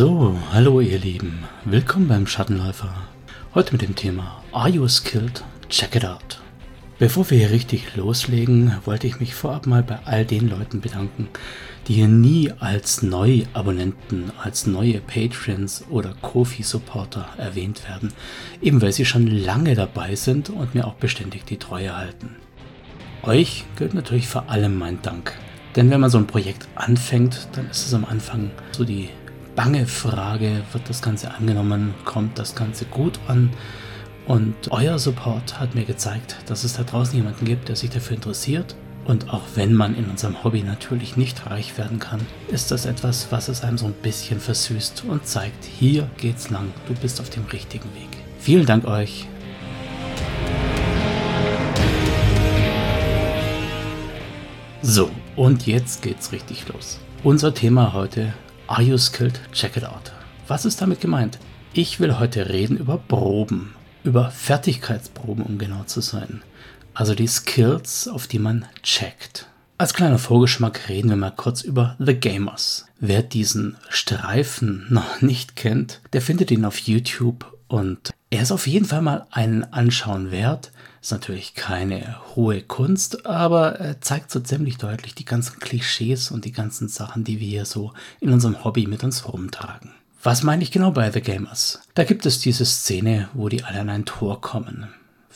So, hallo ihr Lieben, willkommen beim Schattenläufer. Heute mit dem Thema Are You Skilled? Check it out. Bevor wir hier richtig loslegen, wollte ich mich vorab mal bei all den Leuten bedanken, die hier nie als Neuabonnenten, als neue Patrons oder Kofi-Supporter erwähnt werden, eben weil sie schon lange dabei sind und mir auch beständig die Treue halten. Euch gilt natürlich vor allem mein Dank. Denn wenn man so ein Projekt anfängt, dann ist es am Anfang so die bange Frage, wird das Ganze angenommen, kommt das Ganze gut an? Und euer Support hat mir gezeigt, dass es da draußen jemanden gibt, der sich dafür interessiert. Und auch wenn man in unserem Hobby natürlich nicht reich werden kann, ist das etwas, was es einem so ein bisschen versüßt und zeigt, hier geht's lang, du bist auf dem richtigen Weg. Vielen Dank euch. So, und jetzt geht's richtig los. Unser Thema heute Are you skilled? Check it out. Was ist damit gemeint? Ich will heute reden über Proben, über Fertigkeitsproben, um genau zu sein. Also die Skills, auf die man checkt. Als kleiner Vorgeschmack reden wir mal kurz über The Gamers. Wer diesen Streifen noch nicht kennt, der findet ihn auf YouTube und er ist auf jeden Fall mal einen Anschauen wert. Ist natürlich keine hohe Kunst, aber er zeigt so ziemlich deutlich die ganzen Klischees und die ganzen Sachen, die wir hier so in unserem Hobby mit uns rumtragen. Was meine ich genau bei The Gamers? Da gibt es diese Szene, wo die alle an ein Tor kommen.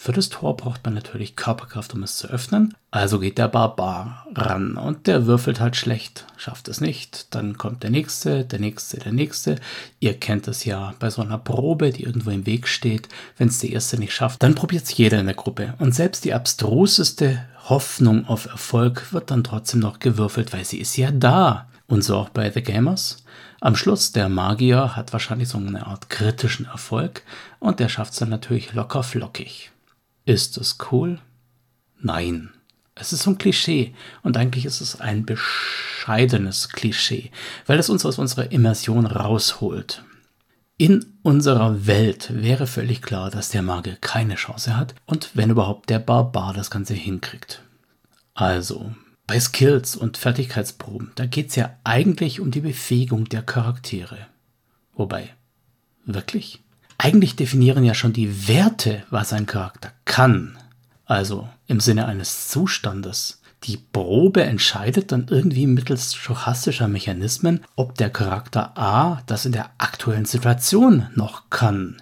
Für das Tor braucht man natürlich Körperkraft, um es zu öffnen. Also geht der Barbar ran und der würfelt halt schlecht, schafft es nicht. Dann kommt der nächste, der nächste, der nächste. Ihr kennt es ja bei so einer Probe, die irgendwo im Weg steht. Wenn es der erste nicht schafft, dann probiert es jeder in der Gruppe. Und selbst die abstruseste Hoffnung auf Erfolg wird dann trotzdem noch gewürfelt, weil sie ist ja da. Und so auch bei The Gamers. Am Schluss, der Magier hat wahrscheinlich so eine Art kritischen Erfolg und der schafft es dann natürlich locker flockig. Ist es cool? Nein. Es ist so ein Klischee und eigentlich ist es ein bescheidenes Klischee, weil es uns aus unserer Immersion rausholt. In unserer Welt wäre völlig klar, dass der Magier keine Chance hat und wenn überhaupt der Barbar das Ganze hinkriegt. Also, bei Skills und Fertigkeitsproben, da geht es ja eigentlich um die Befähigung der Charaktere. Wobei, wirklich? Eigentlich definieren ja schon die Werte, was ein Charakter kann. Also im Sinne eines Zustandes. Die Probe entscheidet dann irgendwie mittels stochastischer Mechanismen, ob der Charakter A das in der aktuellen Situation noch kann.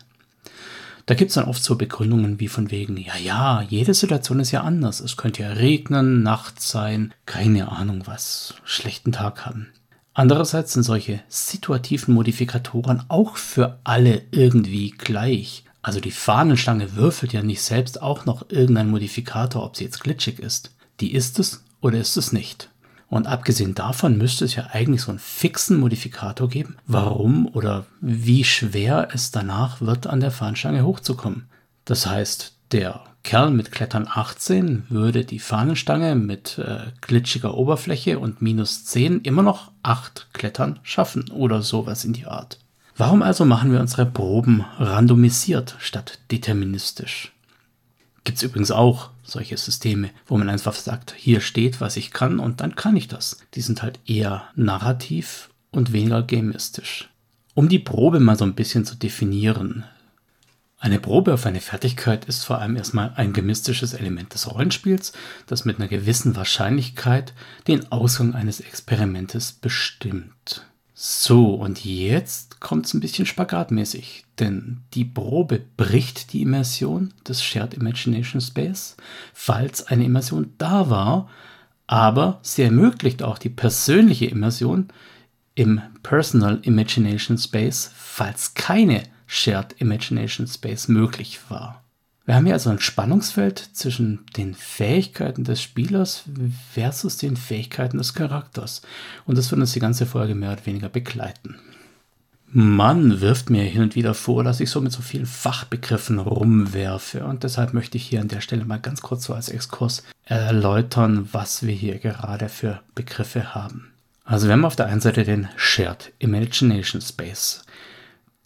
Da gibt es dann oft so Begründungen wie von wegen, ja, ja, jede Situation ist ja anders. Es könnte ja regnen, Nacht sein, keine Ahnung was, schlechten Tag haben. Andererseits sind solche situativen Modifikatoren auch für alle irgendwie gleich. Also die Fahnenstange würfelt ja nicht selbst auch noch irgendein Modifikator, ob sie jetzt glitschig ist. Die ist es oder ist es nicht. Und abgesehen davon müsste es ja eigentlich so einen fixen Modifikator geben, warum oder wie schwer es danach wird, an der Fahnenstange hochzukommen. Das heißt, der Kerl mit Klettern 18 würde die Fahnenstange mit äh, glitschiger Oberfläche und minus 10 immer noch 8 Klettern schaffen oder sowas in die Art. Warum also machen wir unsere Proben randomisiert statt deterministisch? Gibt es übrigens auch solche Systeme, wo man einfach sagt, hier steht, was ich kann und dann kann ich das. Die sind halt eher narrativ und weniger gamistisch. Um die Probe mal so ein bisschen zu definieren, eine Probe auf eine Fertigkeit ist vor allem erstmal ein gemistisches Element des Rollenspiels, das mit einer gewissen Wahrscheinlichkeit den Ausgang eines Experimentes bestimmt. So, und jetzt kommt es ein bisschen spagatmäßig, denn die Probe bricht die Immersion des Shared Imagination Space, falls eine Immersion da war, aber sie ermöglicht auch die persönliche Immersion im Personal Imagination Space, falls keine Shared Imagination Space möglich war. Wir haben hier also ein Spannungsfeld zwischen den Fähigkeiten des Spielers versus den Fähigkeiten des Charakters. Und das wird uns die ganze Folge mehr oder weniger begleiten. Man wirft mir hin und wieder vor, dass ich so mit so vielen Fachbegriffen rumwerfe. Und deshalb möchte ich hier an der Stelle mal ganz kurz so als Exkurs erläutern, was wir hier gerade für Begriffe haben. Also wir haben auf der einen Seite den Shared Imagination Space.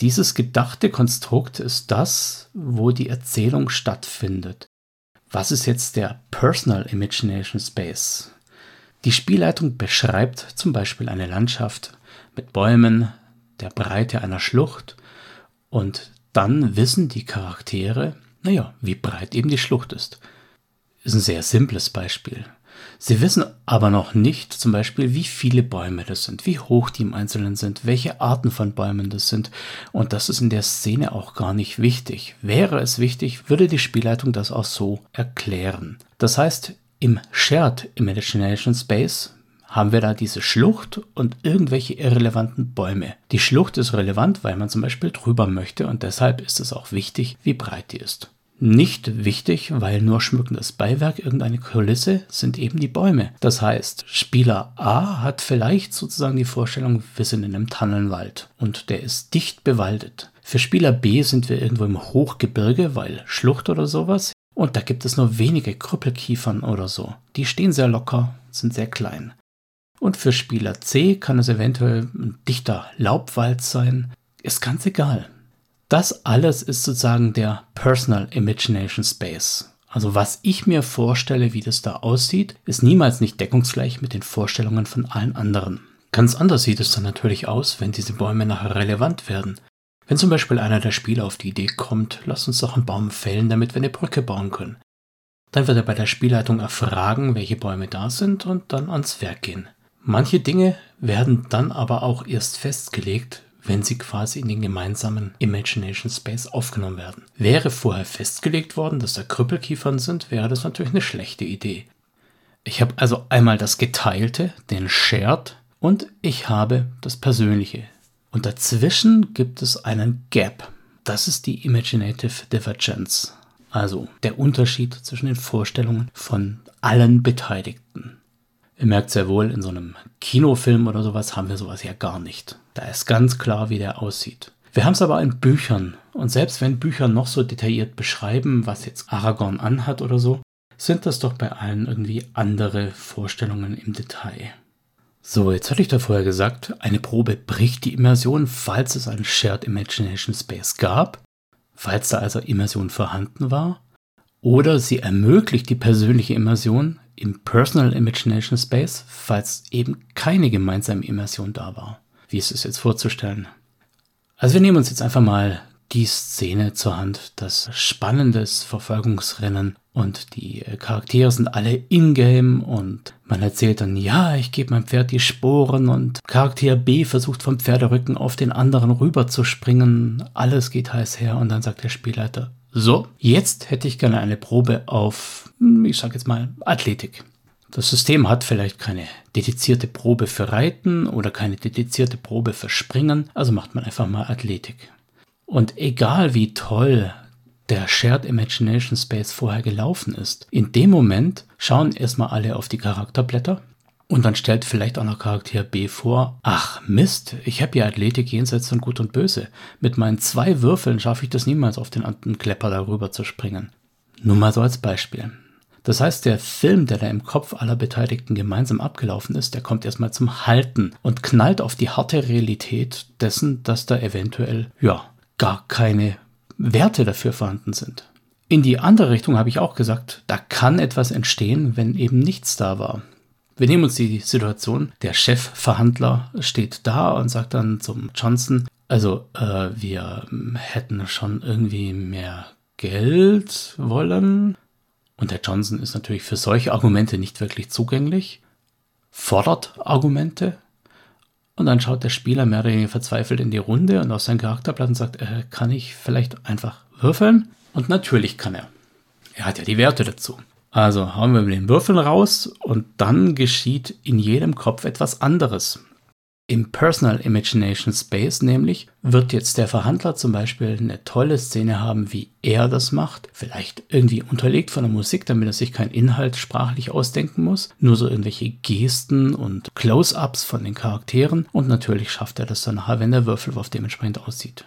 Dieses gedachte Konstrukt ist das, wo die Erzählung stattfindet. Was ist jetzt der Personal Imagination Space? Die Spielleitung beschreibt zum Beispiel eine Landschaft mit Bäumen, der Breite einer Schlucht und dann wissen die Charaktere, naja, wie breit eben die Schlucht ist. Ist ein sehr simples Beispiel. Sie wissen aber noch nicht zum Beispiel, wie viele Bäume das sind, wie hoch die im Einzelnen sind, welche Arten von Bäumen das sind. Und das ist in der Szene auch gar nicht wichtig. Wäre es wichtig, würde die Spielleitung das auch so erklären. Das heißt, im Shared Imagination Space haben wir da diese Schlucht und irgendwelche irrelevanten Bäume. Die Schlucht ist relevant, weil man zum Beispiel drüber möchte und deshalb ist es auch wichtig, wie breit die ist. Nicht wichtig, weil nur schmückendes Beiwerk, irgendeine Kulisse, sind eben die Bäume. Das heißt, Spieler A hat vielleicht sozusagen die Vorstellung, wir sind in einem Tannenwald und der ist dicht bewaldet. Für Spieler B sind wir irgendwo im Hochgebirge, weil Schlucht oder sowas. Und da gibt es nur wenige Krüppelkiefern oder so. Die stehen sehr locker, sind sehr klein. Und für Spieler C kann es eventuell ein dichter Laubwald sein. Ist ganz egal. Das alles ist sozusagen der Personal Imagination Space. Also was ich mir vorstelle, wie das da aussieht, ist niemals nicht deckungsgleich mit den Vorstellungen von allen anderen. Ganz anders sieht es dann natürlich aus, wenn diese Bäume nachher relevant werden. Wenn zum Beispiel einer der Spieler auf die Idee kommt, lass uns doch einen Baum fällen, damit wir eine Brücke bauen können. Dann wird er bei der Spielleitung erfragen, welche Bäume da sind und dann ans Werk gehen. Manche Dinge werden dann aber auch erst festgelegt, wenn sie quasi in den gemeinsamen Imagination Space aufgenommen werden. Wäre vorher festgelegt worden, dass da Krüppelkiefern sind, wäre das natürlich eine schlechte Idee. Ich habe also einmal das Geteilte, den Shared, und ich habe das Persönliche. Und dazwischen gibt es einen Gap. Das ist die Imaginative Divergence. Also der Unterschied zwischen den Vorstellungen von allen Beteiligten. Ihr merkt sehr wohl, in so einem Kinofilm oder sowas haben wir sowas ja gar nicht. Da ist ganz klar, wie der aussieht. Wir haben es aber in Büchern. Und selbst wenn Bücher noch so detailliert beschreiben, was jetzt Aragorn anhat oder so, sind das doch bei allen irgendwie andere Vorstellungen im Detail. So, jetzt hatte ich da vorher gesagt, eine Probe bricht die Immersion, falls es einen Shared Imagination Space gab, falls da also Immersion vorhanden war, oder sie ermöglicht die persönliche Immersion, im Personal Imagination Space, falls eben keine gemeinsame Immersion da war. Wie ist es jetzt vorzustellen? Also wir nehmen uns jetzt einfach mal die Szene zur Hand, das spannendes Verfolgungsrennen und die Charaktere sind alle in-game und man erzählt dann, ja, ich gebe meinem Pferd die Sporen und Charakter B versucht vom Pferderücken auf den anderen rüber zu springen, alles geht heiß her und dann sagt der Spielleiter, so, jetzt hätte ich gerne eine Probe auf, ich sage jetzt mal, Athletik. Das System hat vielleicht keine dedizierte Probe für Reiten oder keine dedizierte Probe für Springen, also macht man einfach mal Athletik. Und egal wie toll der Shared Imagination Space vorher gelaufen ist, in dem Moment schauen erstmal alle auf die Charakterblätter und dann stellt vielleicht auch noch Charakter B vor, ach Mist, ich habe ja Athletik jenseits von Gut und Böse. Mit meinen zwei Würfeln schaffe ich das niemals auf den anderen Klepper darüber zu springen. Nur mal so als Beispiel. Das heißt, der Film, der da im Kopf aller Beteiligten gemeinsam abgelaufen ist, der kommt erstmal zum Halten und knallt auf die harte Realität dessen, dass da eventuell, ja, gar keine Werte dafür vorhanden sind. In die andere Richtung habe ich auch gesagt, da kann etwas entstehen, wenn eben nichts da war. Wir nehmen uns die Situation, der Chefverhandler steht da und sagt dann zum Johnson, also äh, wir hätten schon irgendwie mehr Geld wollen. Und der Johnson ist natürlich für solche Argumente nicht wirklich zugänglich, fordert Argumente und dann schaut der Spieler mehr oder weniger verzweifelt in die Runde und aus seinem Charakterblatt und sagt, äh, kann ich vielleicht einfach würfeln? Und natürlich kann er. Er hat ja die Werte dazu. Also hauen wir mit den Würfeln raus und dann geschieht in jedem Kopf etwas anderes. Im Personal Imagination Space nämlich wird jetzt der Verhandler zum Beispiel eine tolle Szene haben, wie er das macht. Vielleicht irgendwie unterlegt von der Musik, damit er sich keinen Inhalt sprachlich ausdenken muss. Nur so irgendwelche Gesten und Close-ups von den Charakteren. Und natürlich schafft er das dann nachher, wenn der Würfelwurf dementsprechend aussieht.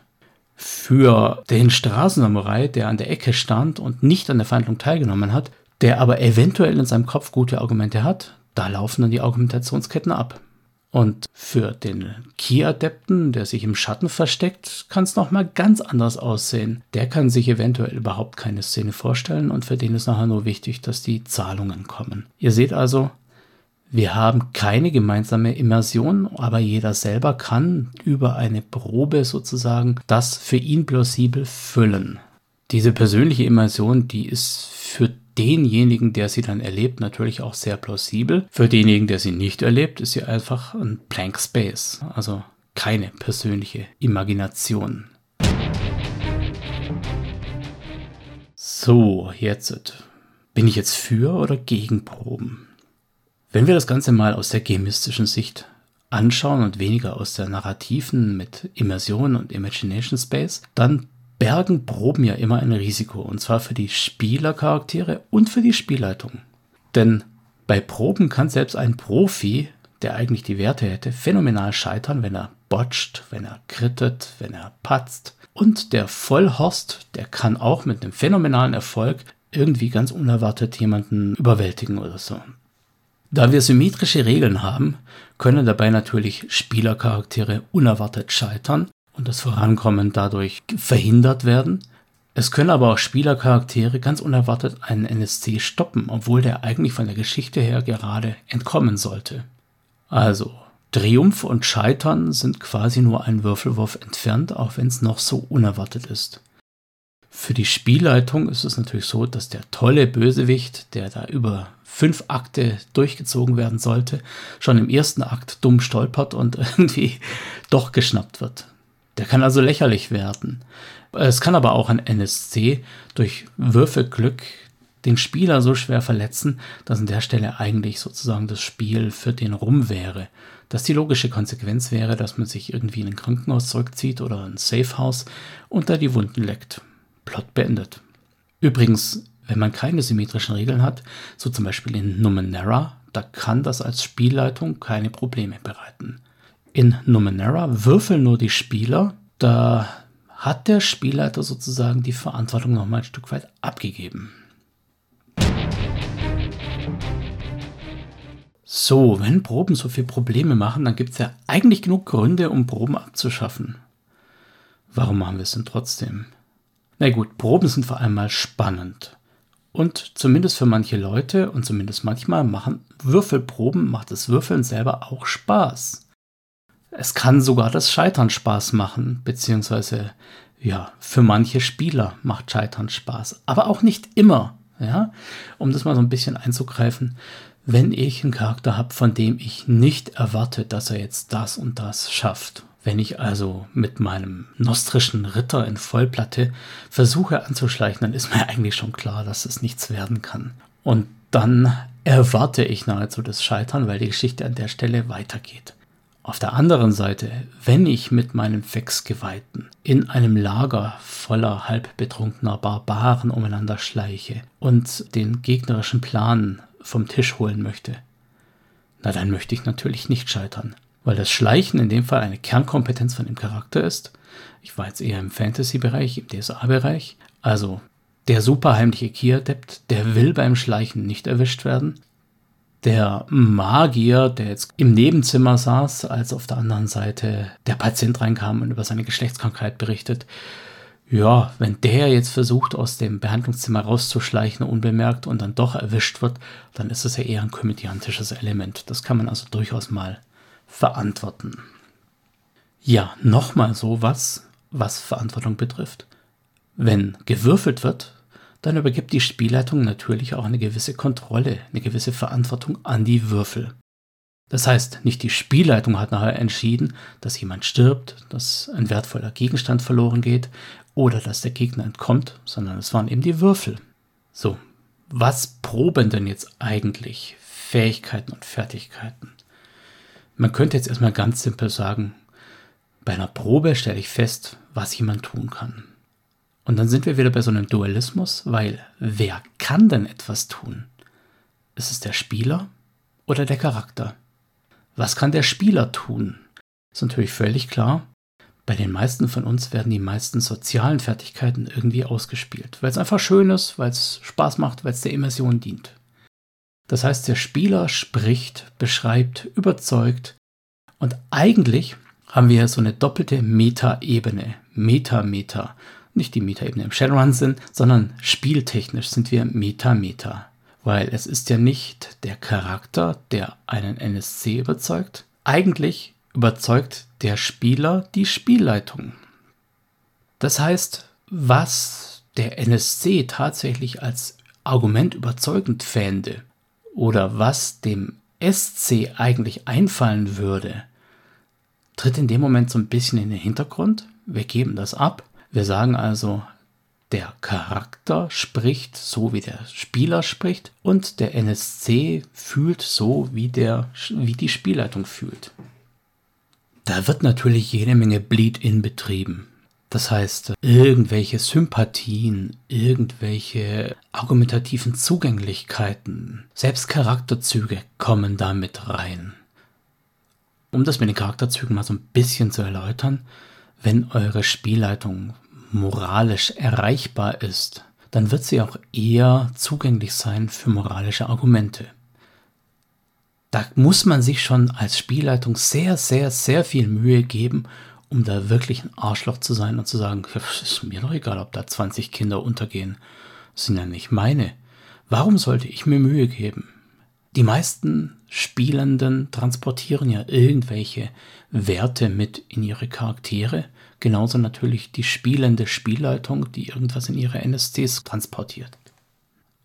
Für den Straßensamurai, der an der Ecke stand und nicht an der Verhandlung teilgenommen hat, der aber eventuell in seinem Kopf gute Argumente hat, da laufen dann die Argumentationsketten ab. Und für den Key-Adepten, der sich im Schatten versteckt, kann es nochmal ganz anders aussehen. Der kann sich eventuell überhaupt keine Szene vorstellen und für den ist nachher nur wichtig, dass die Zahlungen kommen. Ihr seht also, Wir haben keine gemeinsame Immersion, aber jeder selber kann über eine Probe sozusagen das für ihn plausibel füllen. Diese persönliche Immersion, die ist für denjenigen, der sie dann erlebt, natürlich auch sehr plausibel. Für denjenigen, der sie nicht erlebt, ist sie einfach ein Blank Space, also keine persönliche Imagination. So, jetzt bin ich jetzt für oder gegen Proben? Wenn wir das Ganze mal aus der chemistischen Sicht anschauen und weniger aus der narrativen mit Immersion und Imagination Space, dann bergen Proben ja immer ein Risiko, und zwar für die Spielercharaktere und für die Spielleitung. Denn bei Proben kann selbst ein Profi, der eigentlich die Werte hätte, phänomenal scheitern, wenn er botcht, wenn er krittet, wenn er patzt. Und der Vollhorst, der kann auch mit einem phänomenalen Erfolg irgendwie ganz unerwartet jemanden überwältigen oder so. Da wir symmetrische Regeln haben, können dabei natürlich Spielercharaktere unerwartet scheitern und das Vorankommen dadurch verhindert werden. Es können aber auch Spielercharaktere ganz unerwartet einen NSC stoppen, obwohl der eigentlich von der Geschichte her gerade entkommen sollte. Also, Triumph und Scheitern sind quasi nur ein Würfelwurf entfernt, auch wenn es noch so unerwartet ist. Für die Spielleitung ist es natürlich so, dass der tolle Bösewicht, der da über fünf Akte durchgezogen werden sollte, schon im ersten Akt dumm stolpert und irgendwie doch geschnappt wird. Der kann also lächerlich werden. Es kann aber auch ein NSC durch Würfelglück den Spieler so schwer verletzen, dass an der Stelle eigentlich sozusagen das Spiel für den rum wäre. Dass die logische Konsequenz wäre, dass man sich irgendwie in ein Krankenhaus zurückzieht oder ein Safehouse und da die Wunden leckt. Plot beendet. Übrigens, wenn man keine symmetrischen Regeln hat, so zum Beispiel in Numenera, da kann das als Spielleitung keine Probleme bereiten. In Numenera würfeln nur die Spieler, da hat der Spielleiter sozusagen die Verantwortung nochmal ein Stück weit abgegeben. So, wenn Proben so viele Probleme machen, dann gibt es ja eigentlich genug Gründe, um Proben abzuschaffen. Warum machen wir es denn trotzdem? Na gut, Proben sind vor allem mal spannend. Und zumindest für manche Leute und zumindest manchmal machen Würfelproben, macht das Würfeln selber auch Spaß. Es kann sogar das Scheitern Spaß machen, beziehungsweise ja, für manche Spieler macht Scheitern Spaß, aber auch nicht immer. Ja, um das mal so ein bisschen einzugreifen, wenn ich einen Charakter habe, von dem ich nicht erwarte, dass er jetzt das und das schafft wenn ich also mit meinem nostrischen Ritter in Vollplatte versuche anzuschleichen, dann ist mir eigentlich schon klar, dass es nichts werden kann. Und dann erwarte ich nahezu das Scheitern, weil die Geschichte an der Stelle weitergeht. Auf der anderen Seite, wenn ich mit meinem Fexgeweihten in einem Lager voller halbbetrunkener Barbaren umeinander schleiche und den gegnerischen Plan vom Tisch holen möchte, na dann möchte ich natürlich nicht scheitern weil das Schleichen in dem Fall eine Kernkompetenz von dem Charakter ist. Ich war jetzt eher im Fantasy-Bereich, im DSA-Bereich. Also der superheimliche Kia-Adept, der will beim Schleichen nicht erwischt werden. Der Magier, der jetzt im Nebenzimmer saß, als auf der anderen Seite der Patient reinkam und über seine Geschlechtskrankheit berichtet, ja, wenn der jetzt versucht, aus dem Behandlungszimmer rauszuschleichen, unbemerkt und dann doch erwischt wird, dann ist es ja eher ein komödiantisches Element. Das kann man also durchaus mal verantworten. Ja, nochmal so was, was Verantwortung betrifft. Wenn gewürfelt wird, dann übergibt die Spielleitung natürlich auch eine gewisse Kontrolle, eine gewisse Verantwortung an die Würfel. Das heißt, nicht die Spielleitung hat nachher entschieden, dass jemand stirbt, dass ein wertvoller Gegenstand verloren geht oder dass der Gegner entkommt, sondern es waren eben die Würfel. So, was proben denn jetzt eigentlich Fähigkeiten und Fertigkeiten? Man könnte jetzt erstmal ganz simpel sagen, bei einer Probe stelle ich fest, was jemand tun kann. Und dann sind wir wieder bei so einem Dualismus, weil wer kann denn etwas tun? Ist es der Spieler oder der Charakter? Was kann der Spieler tun? Ist natürlich völlig klar. Bei den meisten von uns werden die meisten sozialen Fertigkeiten irgendwie ausgespielt, weil es einfach schön ist, weil es Spaß macht, weil es der Immersion dient. Das heißt, der Spieler spricht, beschreibt, überzeugt und eigentlich haben wir so eine doppelte Meta-Ebene. Meta-Meta. Nicht die Meta-Ebene im Shadowrun sind, sondern spieltechnisch sind wir Meta-Meta. Weil es ist ja nicht der Charakter, der einen NSC überzeugt. Eigentlich überzeugt der Spieler die Spielleitung. Das heißt, was der NSC tatsächlich als Argument überzeugend fände oder was dem SC eigentlich einfallen würde, tritt in dem Moment so ein bisschen in den Hintergrund. Wir geben das ab. Wir sagen also, der Charakter spricht so, wie der Spieler spricht und der NSC fühlt so, wie, der, wie die Spielleitung fühlt. Da wird natürlich jede Menge Bleed-in betrieben. Das heißt, irgendwelche Sympathien, irgendwelche argumentativen Zugänglichkeiten, selbst Charakterzüge kommen da mit rein. Um das mit den Charakterzügen mal so ein bisschen zu erläutern, wenn eure Spielleitung moralisch erreichbar ist, dann wird sie auch eher zugänglich sein für moralische Argumente. Da muss man sich schon als Spielleitung sehr, sehr, sehr viel Mühe geben, um da wirklich ein Arschloch zu sein und zu sagen, ist mir doch egal, ob da 20 Kinder untergehen. Das sind ja nicht meine. Warum sollte ich mir Mühe geben? Die meisten Spielenden transportieren ja irgendwelche Werte mit in ihre Charaktere. Genauso natürlich die spielende Spielleitung, die irgendwas in ihre NSCs transportiert.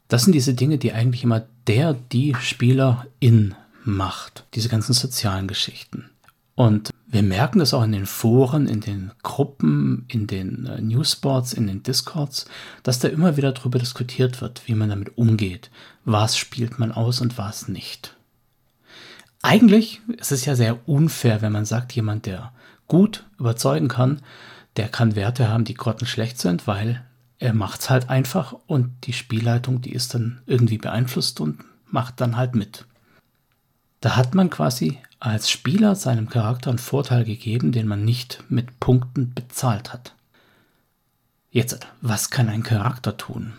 Das sind diese Dinge, die eigentlich immer der, die Spielerin macht. Diese ganzen sozialen Geschichten. Und wir merken das auch in den Foren, in den Gruppen, in den äh, Newsboards, in den Discords, dass da immer wieder darüber diskutiert wird, wie man damit umgeht. Was spielt man aus und was nicht. Eigentlich ist es ja sehr unfair, wenn man sagt, jemand, der gut überzeugen kann, der kann Werte haben, die grottenschlecht sind, weil er macht es halt einfach und die Spielleitung, die ist dann irgendwie beeinflusst und macht dann halt mit. Da hat man quasi als Spieler seinem Charakter einen Vorteil gegeben, den man nicht mit Punkten bezahlt hat. Jetzt, was kann ein Charakter tun?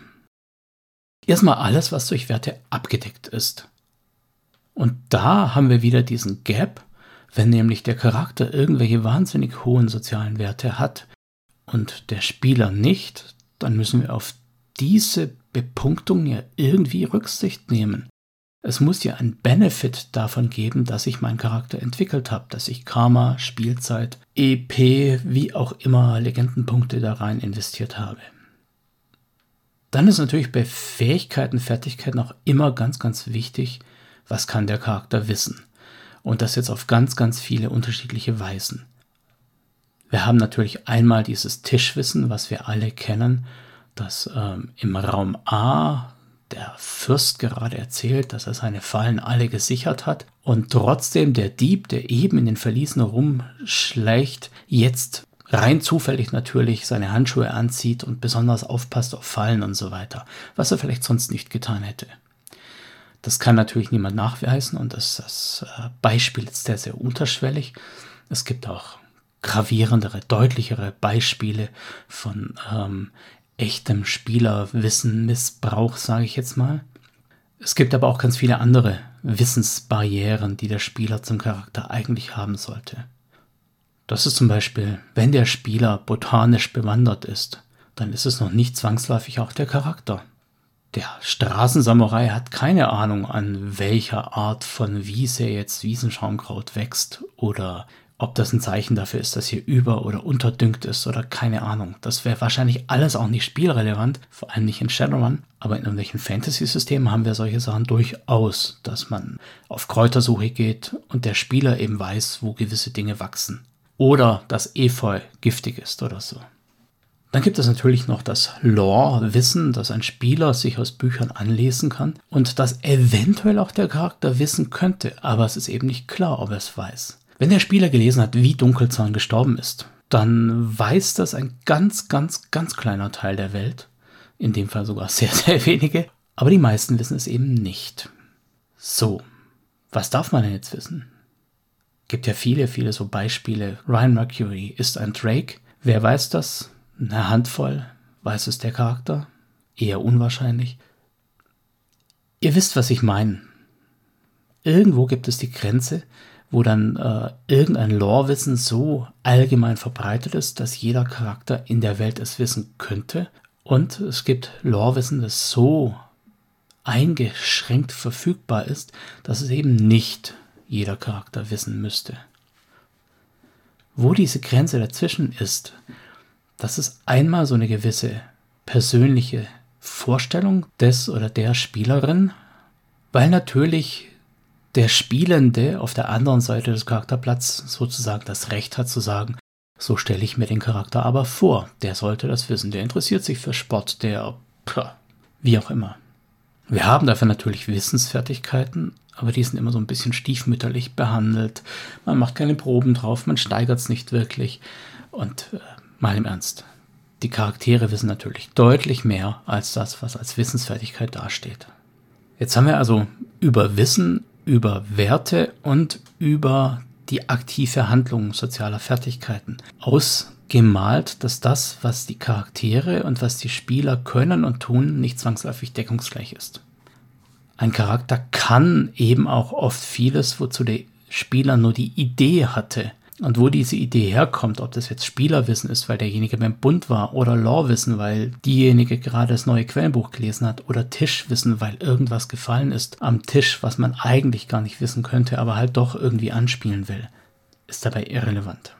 Erstmal alles, was durch Werte abgedeckt ist. Und da haben wir wieder diesen Gap, wenn nämlich der Charakter irgendwelche wahnsinnig hohen sozialen Werte hat und der Spieler nicht, dann müssen wir auf diese Bepunktung ja irgendwie Rücksicht nehmen. Es muss ja einen Benefit davon geben, dass ich meinen Charakter entwickelt habe, dass ich Karma, Spielzeit, EP, wie auch immer Legendenpunkte da rein investiert habe. Dann ist natürlich bei Fähigkeiten, Fertigkeiten auch immer ganz, ganz wichtig, was kann der Charakter wissen. Und das jetzt auf ganz, ganz viele unterschiedliche Weisen. Wir haben natürlich einmal dieses Tischwissen, was wir alle kennen, dass ähm, im Raum A der Fürst gerade erzählt, dass er seine Fallen alle gesichert hat und trotzdem der Dieb, der eben in den Verliesen rumschleicht, jetzt rein zufällig natürlich seine Handschuhe anzieht und besonders aufpasst auf Fallen und so weiter, was er vielleicht sonst nicht getan hätte. Das kann natürlich niemand nachweisen und das, das äh, Beispiel ist sehr, sehr unterschwellig. Es gibt auch gravierendere, deutlichere Beispiele von ähm, echtem Spielerwissen Missbrauch, sage ich jetzt mal. Es gibt aber auch ganz viele andere Wissensbarrieren, die der Spieler zum Charakter eigentlich haben sollte. Das ist zum Beispiel, wenn der Spieler botanisch bewandert ist, dann ist es noch nicht zwangsläufig auch der Charakter. Der Straßensamurai hat keine Ahnung, an welcher Art von Wiese jetzt Wiesenschaumkraut wächst oder ob das ein Zeichen dafür ist, dass hier über- oder unterdüngt ist oder keine Ahnung. Das wäre wahrscheinlich alles auch nicht spielrelevant, vor allem nicht in Shadowrun. Aber in irgendwelchen Fantasy-Systemen haben wir solche Sachen durchaus, dass man auf Kräutersuche geht und der Spieler eben weiß, wo gewisse Dinge wachsen. Oder dass Efeu giftig ist oder so. Dann gibt es natürlich noch das Lore-Wissen, das ein Spieler sich aus Büchern anlesen kann und das eventuell auch der Charakter wissen könnte, aber es ist eben nicht klar, ob er es weiß. Wenn der Spieler gelesen hat, wie Dunkelzahn gestorben ist, dann weiß das ein ganz, ganz, ganz kleiner Teil der Welt. In dem Fall sogar sehr, sehr wenige. Aber die meisten wissen es eben nicht. So, was darf man denn jetzt wissen? Gibt ja viele, viele so Beispiele. Ryan Mercury ist ein Drake. Wer weiß das? Eine Handvoll. Weiß es der Charakter? Eher unwahrscheinlich. Ihr wisst, was ich meine. Irgendwo gibt es die Grenze, wo dann äh, irgendein Lore-Wissen so allgemein verbreitet ist, dass jeder Charakter in der Welt es wissen könnte. Und es gibt Lore-Wissen, das so eingeschränkt verfügbar ist, dass es eben nicht jeder Charakter wissen müsste. Wo diese Grenze dazwischen ist, das ist einmal so eine gewisse persönliche Vorstellung des oder der Spielerin, weil natürlich der Spielende auf der anderen Seite des Charakterplatz sozusagen das Recht hat zu sagen, so stelle ich mir den Charakter aber vor. Der sollte das wissen. Der interessiert sich für Sport, der, wie auch immer. Wir haben dafür natürlich Wissensfertigkeiten, aber die sind immer so ein bisschen stiefmütterlich behandelt. Man macht keine Proben drauf, man steigert es nicht wirklich. Und äh, mal im Ernst, die Charaktere wissen natürlich deutlich mehr als das, was als Wissensfertigkeit dasteht. Jetzt haben wir also über Wissen, über Werte und über die aktive Handlung sozialer Fertigkeiten ausgemalt, dass das, was die Charaktere und was die Spieler können und tun, nicht zwangsläufig deckungsgleich ist. Ein Charakter kann eben auch oft vieles, wozu der Spieler nur die Idee hatte, und wo diese Idee herkommt, ob das jetzt Spielerwissen ist, weil derjenige beim Bund war, oder Lawwissen, weil diejenige gerade das neue Quellenbuch gelesen hat, oder Tischwissen, weil irgendwas gefallen ist am Tisch, was man eigentlich gar nicht wissen könnte, aber halt doch irgendwie anspielen will, ist dabei irrelevant.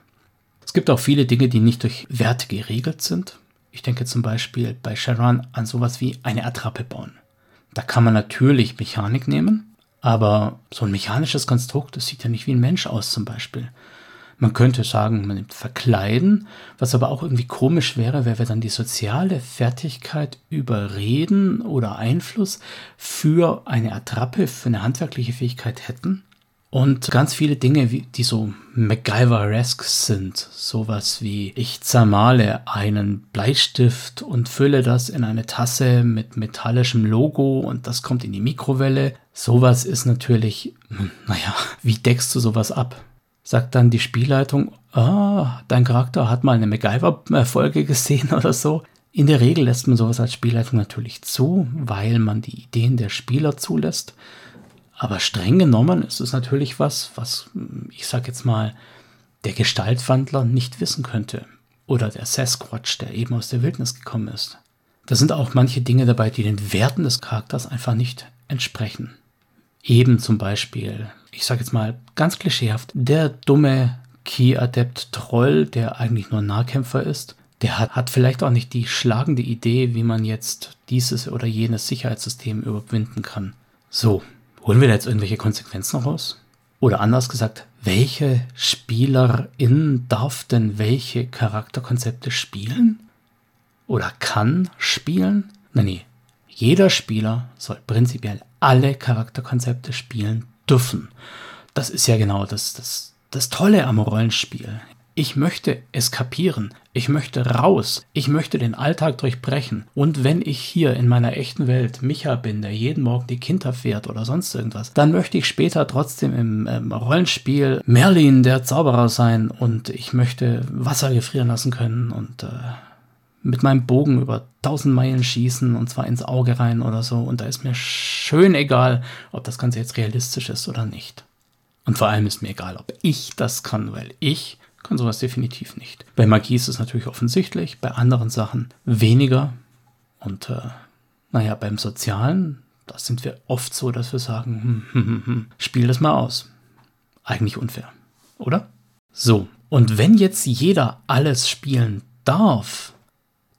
Es gibt auch viele Dinge, die nicht durch Werte geregelt sind. Ich denke zum Beispiel bei Sharon an sowas wie eine Attrappe bauen. Da kann man natürlich Mechanik nehmen, aber so ein mechanisches Konstrukt, das sieht ja nicht wie ein Mensch aus zum Beispiel. Man könnte sagen, man nimmt Verkleiden, was aber auch irgendwie komisch wäre, wenn wir dann die soziale Fertigkeit überreden oder Einfluss für eine Attrappe, für eine handwerkliche Fähigkeit hätten. Und ganz viele Dinge, die so MacGyver-esque sind, sowas wie ich zermale einen Bleistift und fülle das in eine Tasse mit metallischem Logo und das kommt in die Mikrowelle. Sowas ist natürlich, hm, naja, wie deckst du sowas ab? Sagt dann die Spielleitung, ah, dein Charakter hat mal eine MacGyver-Folge gesehen oder so. In der Regel lässt man sowas als Spielleitung natürlich zu, weil man die Ideen der Spieler zulässt. Aber streng genommen ist es natürlich was, was, ich sag jetzt mal, der Gestaltwandler nicht wissen könnte. Oder der Sasquatch, der eben aus der Wildnis gekommen ist. Da sind auch manche Dinge dabei, die den Werten des Charakters einfach nicht entsprechen. Eben zum Beispiel ich sage jetzt mal ganz klischeehaft, der dumme Key-Adept-Troll, der eigentlich nur Nahkämpfer ist, der hat, hat vielleicht auch nicht die schlagende Idee, wie man jetzt dieses oder jenes Sicherheitssystem überwinden kann. So, holen wir da jetzt irgendwelche Konsequenzen raus? Oder anders gesagt, welche Spielerin darf denn welche Charakterkonzepte spielen? Oder kann spielen? Nein, nee. Jeder Spieler soll prinzipiell alle Charakterkonzepte spielen dürfen. Das ist ja genau das, das, das Tolle am Rollenspiel. Ich möchte eskapieren. Ich möchte raus. Ich möchte den Alltag durchbrechen. Und wenn ich hier in meiner echten Welt Micha bin, der jeden Morgen die Kinder fährt oder sonst irgendwas, dann möchte ich später trotzdem im ähm, Rollenspiel Merlin der Zauberer sein und ich möchte Wasser gefrieren lassen können und äh, mit meinem Bogen über tausend Meilen schießen und zwar ins Auge rein oder so. Und da ist mir schön egal, ob das Ganze jetzt realistisch ist oder nicht. Und vor allem ist mir egal, ob ich das kann, weil ich kann sowas definitiv nicht. Bei Magie ist es natürlich offensichtlich, bei anderen Sachen weniger. Und äh, naja, beim Sozialen, da sind wir oft so, dass wir sagen, hm, hm, hm, hm, spiel das mal aus. Eigentlich unfair, oder? So, und wenn jetzt jeder alles spielen darf,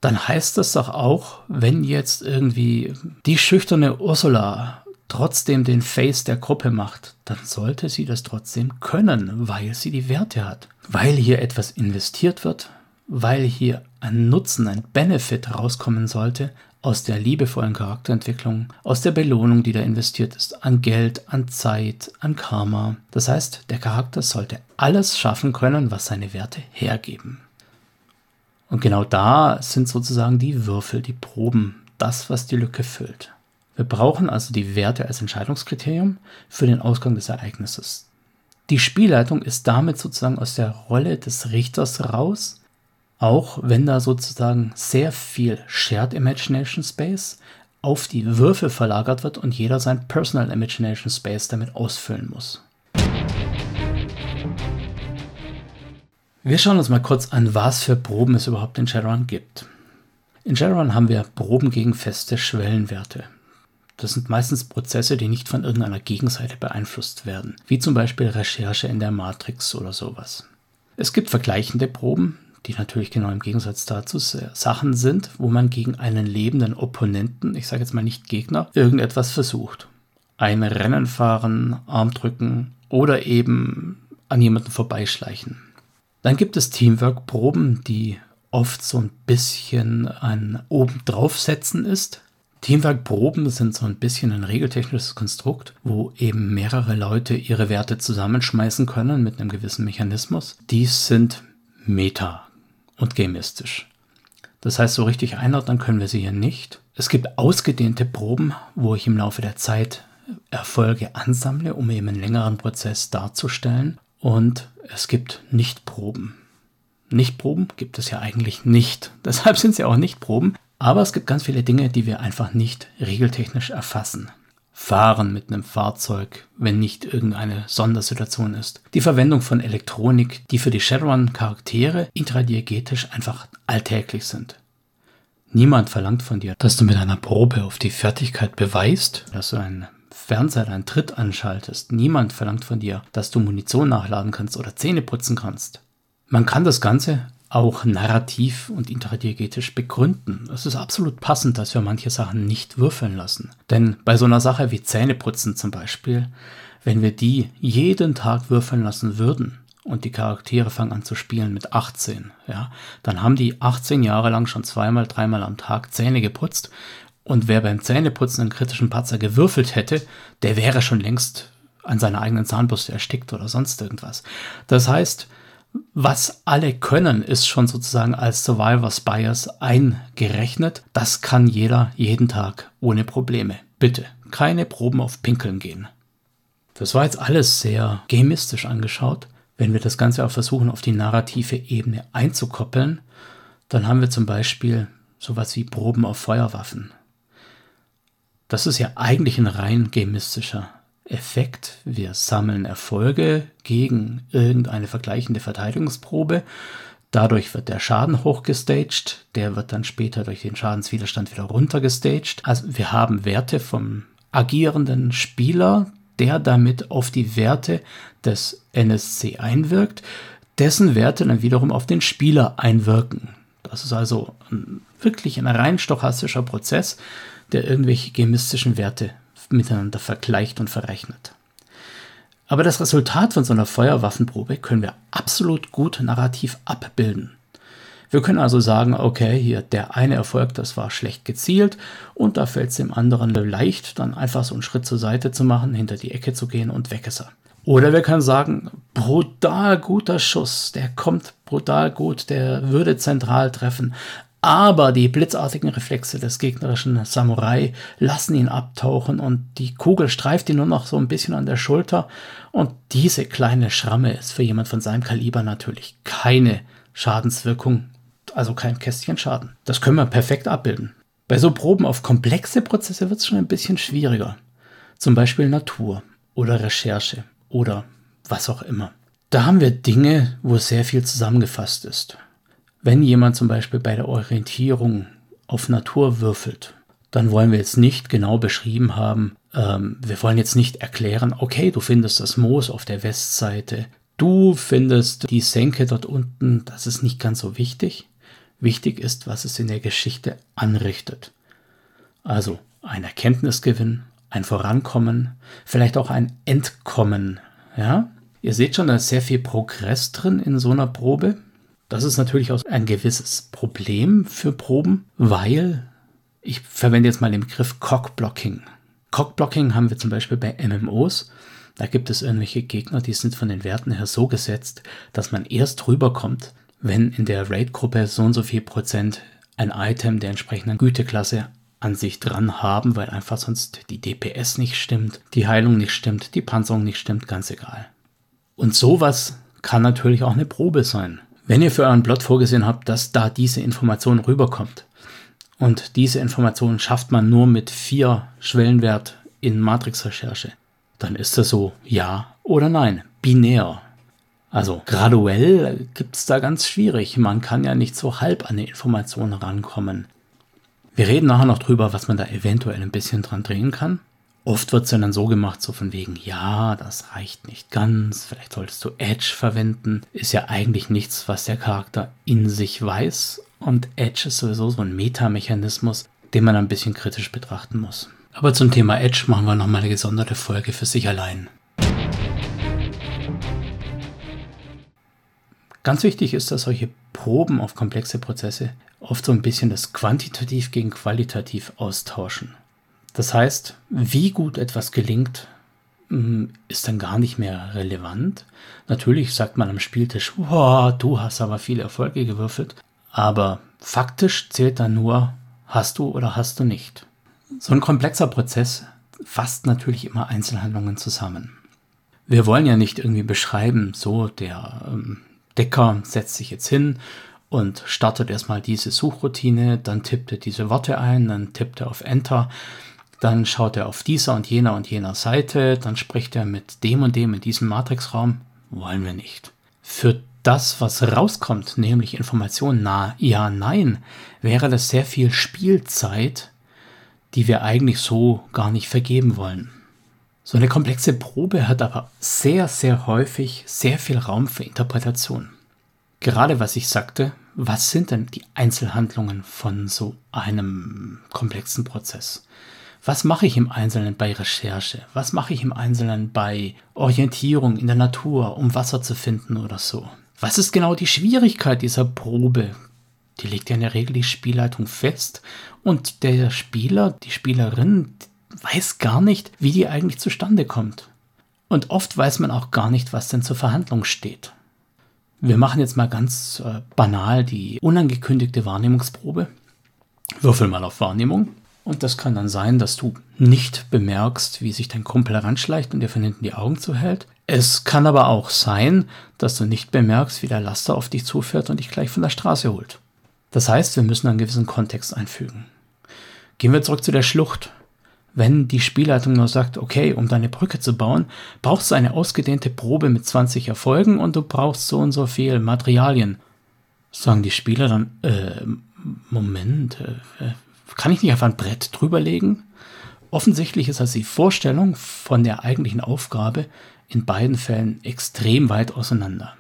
dann heißt das doch auch, wenn jetzt irgendwie die schüchterne Ursula trotzdem den Face der Gruppe macht, dann sollte sie das trotzdem können, weil sie die Werte hat. Weil hier etwas investiert wird, weil hier ein Nutzen, ein Benefit rauskommen sollte aus der liebevollen Charakterentwicklung, aus der Belohnung, die da investiert ist, an Geld, an Zeit, an Karma. Das heißt, der Charakter sollte alles schaffen können, was seine Werte hergeben. Und genau da sind sozusagen die Würfel, die Proben, das, was die Lücke füllt. Wir brauchen also die Werte als Entscheidungskriterium für den Ausgang des Ereignisses. Die Spielleitung ist damit sozusagen aus der Rolle des Richters raus, auch wenn da sozusagen sehr viel Shared Imagination Space auf die Würfel verlagert wird und jeder sein Personal Imagination Space damit ausfüllen muss. Wir schauen uns mal kurz an, was für Proben es überhaupt in Shadowrun gibt. In Shadowrun haben wir Proben gegen feste Schwellenwerte. Das sind meistens Prozesse, die nicht von irgendeiner Gegenseite beeinflusst werden, wie zum Beispiel Recherche in der Matrix oder sowas. Es gibt vergleichende Proben, die natürlich genau im Gegensatz dazu Sachen sind, wo man gegen einen lebenden Opponenten, ich sage jetzt mal nicht Gegner, irgendetwas versucht. Ein Rennen fahren, Arm drücken oder eben an jemanden vorbeischleichen. Dann gibt es Teamwork-Proben, die oft so ein bisschen ein Obendraufsetzen ist. Teamwork-Proben sind so ein bisschen ein regeltechnisches Konstrukt, wo eben mehrere Leute ihre Werte zusammenschmeißen können mit einem gewissen Mechanismus. Dies sind Meta und gamistisch. Das heißt, so richtig einordnen können wir sie hier nicht. Es gibt ausgedehnte Proben, wo ich im Laufe der Zeit Erfolge ansammle, um eben einen längeren Prozess darzustellen. Und es gibt Nichtproben. Nichtproben gibt es ja eigentlich nicht. Deshalb sind sie auch Nichtproben. Aber es gibt ganz viele Dinge, die wir einfach nicht regeltechnisch erfassen. Fahren mit einem Fahrzeug, wenn nicht irgendeine Sondersituation ist. Die Verwendung von Elektronik, die für die Shadowrun-Charaktere intradiegetisch einfach alltäglich sind. Niemand verlangt von dir, dass du mit einer Probe auf die Fertigkeit beweist, dass du einen Fernseher einen Tritt anschaltest. Niemand verlangt von dir, dass du Munition nachladen kannst oder Zähne putzen kannst. Man kann das Ganze auch narrativ und interdiegetisch begründen. Es ist absolut passend, dass wir manche Sachen nicht würfeln lassen. Denn bei so einer Sache wie Zähneputzen zum Beispiel, wenn wir die jeden Tag würfeln lassen würden und die Charaktere fangen an zu spielen mit 18, ja, dann haben die 18 Jahre lang schon zweimal, dreimal am Tag Zähne geputzt und wer beim Zähneputzen einen kritischen Patzer gewürfelt hätte, der wäre schon längst an seiner eigenen Zahnbürste erstickt oder sonst irgendwas. Das heißt, was alle können, ist schon sozusagen als Survivor's Bias eingerechnet. Das kann jeder jeden Tag ohne Probleme. Bitte, keine Proben auf Pinkeln gehen. Das war jetzt alles sehr gamistisch angeschaut. Wenn wir das Ganze auch versuchen, auf die narrative Ebene einzukoppeln, dann haben wir zum Beispiel sowas wie Proben auf Feuerwaffen. Das ist ja eigentlich ein rein gamistischer Effekt. Wir sammeln Erfolge gegen irgendeine vergleichende Verteidigungsprobe. Dadurch wird der Schaden hochgestaged, der wird dann später durch den Schadenswiderstand wieder runtergestaged. Also wir haben Werte vom agierenden Spieler, der damit auf die Werte des NSC einwirkt, dessen Werte dann wiederum auf den Spieler einwirken. Das ist also ein, wirklich ein rein stochastischer Prozess, der irgendwelche chemistischen Werte miteinander vergleicht und verrechnet. Aber das Resultat von so einer Feuerwaffenprobe können wir absolut gut narrativ abbilden. Wir können also sagen, okay, hier der eine Erfolg, das war schlecht gezielt und da fällt es dem anderen leicht, dann einfach so einen Schritt zur Seite zu machen, hinter die Ecke zu gehen und weg ist er. Oder wir können sagen, brutal guter Schuss, der kommt brutal gut, der würde zentral treffen, aber die blitzartigen Reflexe des gegnerischen Samurai lassen ihn abtauchen und die Kugel streift ihn nur noch so ein bisschen an der Schulter. Und diese kleine Schramme ist für jemand von seinem Kaliber natürlich keine Schadenswirkung, also kein Kästchen Schaden. Das können wir perfekt abbilden. Bei so Proben auf komplexe Prozesse wird es schon ein bisschen schwieriger. Zum Beispiel Natur oder Recherche oder was auch immer. Da haben wir Dinge, wo sehr viel zusammengefasst ist. Wenn jemand zum Beispiel bei der Orientierung auf Natur würfelt, dann wollen wir jetzt nicht genau beschrieben haben, ähm, wir wollen jetzt nicht erklären, okay, du findest das Moos auf der Westseite, du findest die Senke dort unten, das ist nicht ganz so wichtig. Wichtig ist, was es in der Geschichte anrichtet. Also ein Erkenntnisgewinn, ein Vorankommen, vielleicht auch ein Entkommen. Ja? Ihr seht schon, da ist sehr viel Progress drin in so einer Probe. Das ist natürlich auch ein gewisses Problem für Proben, weil ich verwende jetzt mal den Begriff Cockblocking. Cockblocking haben wir zum Beispiel bei MMOs. Da gibt es irgendwelche Gegner, die sind von den Werten her so gesetzt, dass man erst rüberkommt, wenn in der Raid-Gruppe so und so viel Prozent ein Item der entsprechenden Güteklasse an sich dran haben, weil einfach sonst die DPS nicht stimmt, die Heilung nicht stimmt, die Panzerung nicht stimmt, ganz egal. Und sowas kann natürlich auch eine Probe sein. Wenn ihr für euren Plot vorgesehen habt, dass da diese Information rüberkommt und diese Information schafft man nur mit vier Schwellenwert in Matrix-Recherche, dann ist das so ja oder nein, binär. Also graduell gibt es da ganz schwierig. Man kann ja nicht so halb an die Information rankommen. Wir reden nachher noch drüber, was man da eventuell ein bisschen dran drehen kann. Oft wird es dann so gemacht, so von wegen, ja, das reicht nicht ganz, vielleicht solltest du Edge verwenden. Ist ja eigentlich nichts, was der Charakter in sich weiß. Und Edge ist sowieso so ein Metamechanismus, den man ein bisschen kritisch betrachten muss. Aber zum Thema Edge machen wir nochmal eine gesonderte Folge für sich allein. Ganz wichtig ist, dass solche Proben auf komplexe Prozesse oft so ein bisschen das Quantitativ gegen Qualitativ austauschen. Das heißt, wie gut etwas gelingt, mm, ist dann gar nicht mehr relevant. Natürlich sagt man am Spieltisch, wow, du hast aber viele Erfolge gewürfelt, aber faktisch zählt dann nur, hast du oder hast du nicht. So ein komplexer Prozess fasst natürlich immer Einzelhandlungen zusammen. Wir wollen ja nicht irgendwie beschreiben, so der ähm, Decker setzt sich jetzt hin und startet erstmal diese Suchroutine, dann tippt er diese Worte ein, dann tippt er auf Enter dann schaut er auf dieser und jener und jener Seite, dann spricht er mit dem und dem in diesem Matrixraum. Wollen wir nicht. Für das, was rauskommt, nämlich Informationen na, ja, nein, wäre das sehr viel Spielzeit, die wir eigentlich so gar nicht vergeben wollen. So eine komplexe Probe hat aber sehr, sehr häufig sehr viel Raum für Interpretation. Gerade was ich sagte, was sind denn die Einzelhandlungen von so einem komplexen Prozess? Was mache ich im Einzelnen bei Recherche? Was mache ich im Einzelnen bei Orientierung in der Natur, um Wasser zu finden oder so? Was ist genau die Schwierigkeit dieser Probe? Die legt ja in der Regel die Spielleitung fest und der Spieler, die Spielerin weiß gar nicht, wie die eigentlich zustande kommt. Und oft weiß man auch gar nicht, was denn zur Verhandlung steht. Wir machen jetzt mal ganz äh, banal die unangekündigte Wahrnehmungsprobe. Würfel mal auf Wahrnehmung. Und das kann dann sein, dass du nicht bemerkst, wie sich dein Kumpel heranschleicht und dir von hinten die Augen zuhält. Es kann aber auch sein, dass du nicht bemerkst, wie der Laster auf dich zufährt und dich gleich von der Straße holt. Das heißt, wir müssen einen gewissen Kontext einfügen. Gehen wir zurück zu der Schlucht. Wenn die Spielleitung nur sagt, okay, um deine Brücke zu bauen, brauchst du eine ausgedehnte Probe mit 20 Erfolgen und du brauchst so und so viel Materialien. Sagen die Spieler dann, äh, Moment, äh, kann ich nicht einfach ein Brett drüberlegen? Offensichtlich ist also die Vorstellung von der eigentlichen Aufgabe in beiden Fällen extrem weit auseinander.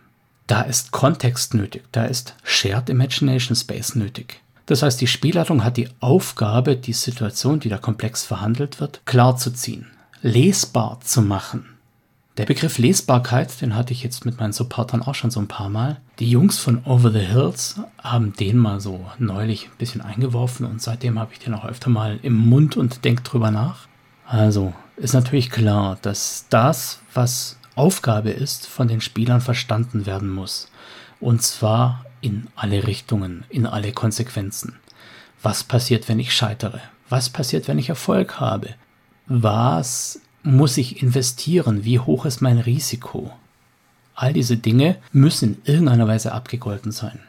Da ist Kontext nötig, da ist Shared Imagination Space nötig. Das heißt, die Spielleitung hat die Aufgabe, die Situation, die da komplex verhandelt wird, klar zu ziehen, lesbar zu machen. Der Begriff Lesbarkeit, den hatte ich jetzt mit meinen Supportern auch schon so ein paar Mal. Die Jungs von Over the Hills haben den mal so neulich ein bisschen eingeworfen und seitdem habe ich den auch öfter mal im Mund und denke drüber nach. Also ist natürlich klar, dass das, was Aufgabe ist, von den Spielern verstanden werden muss. Und zwar in alle Richtungen, in alle Konsequenzen. Was passiert, wenn ich scheitere? Was passiert, wenn ich Erfolg habe? Was muss ich investieren? Wie hoch ist mein Risiko? All diese Dinge müssen in irgendeiner Weise abgegolten sein.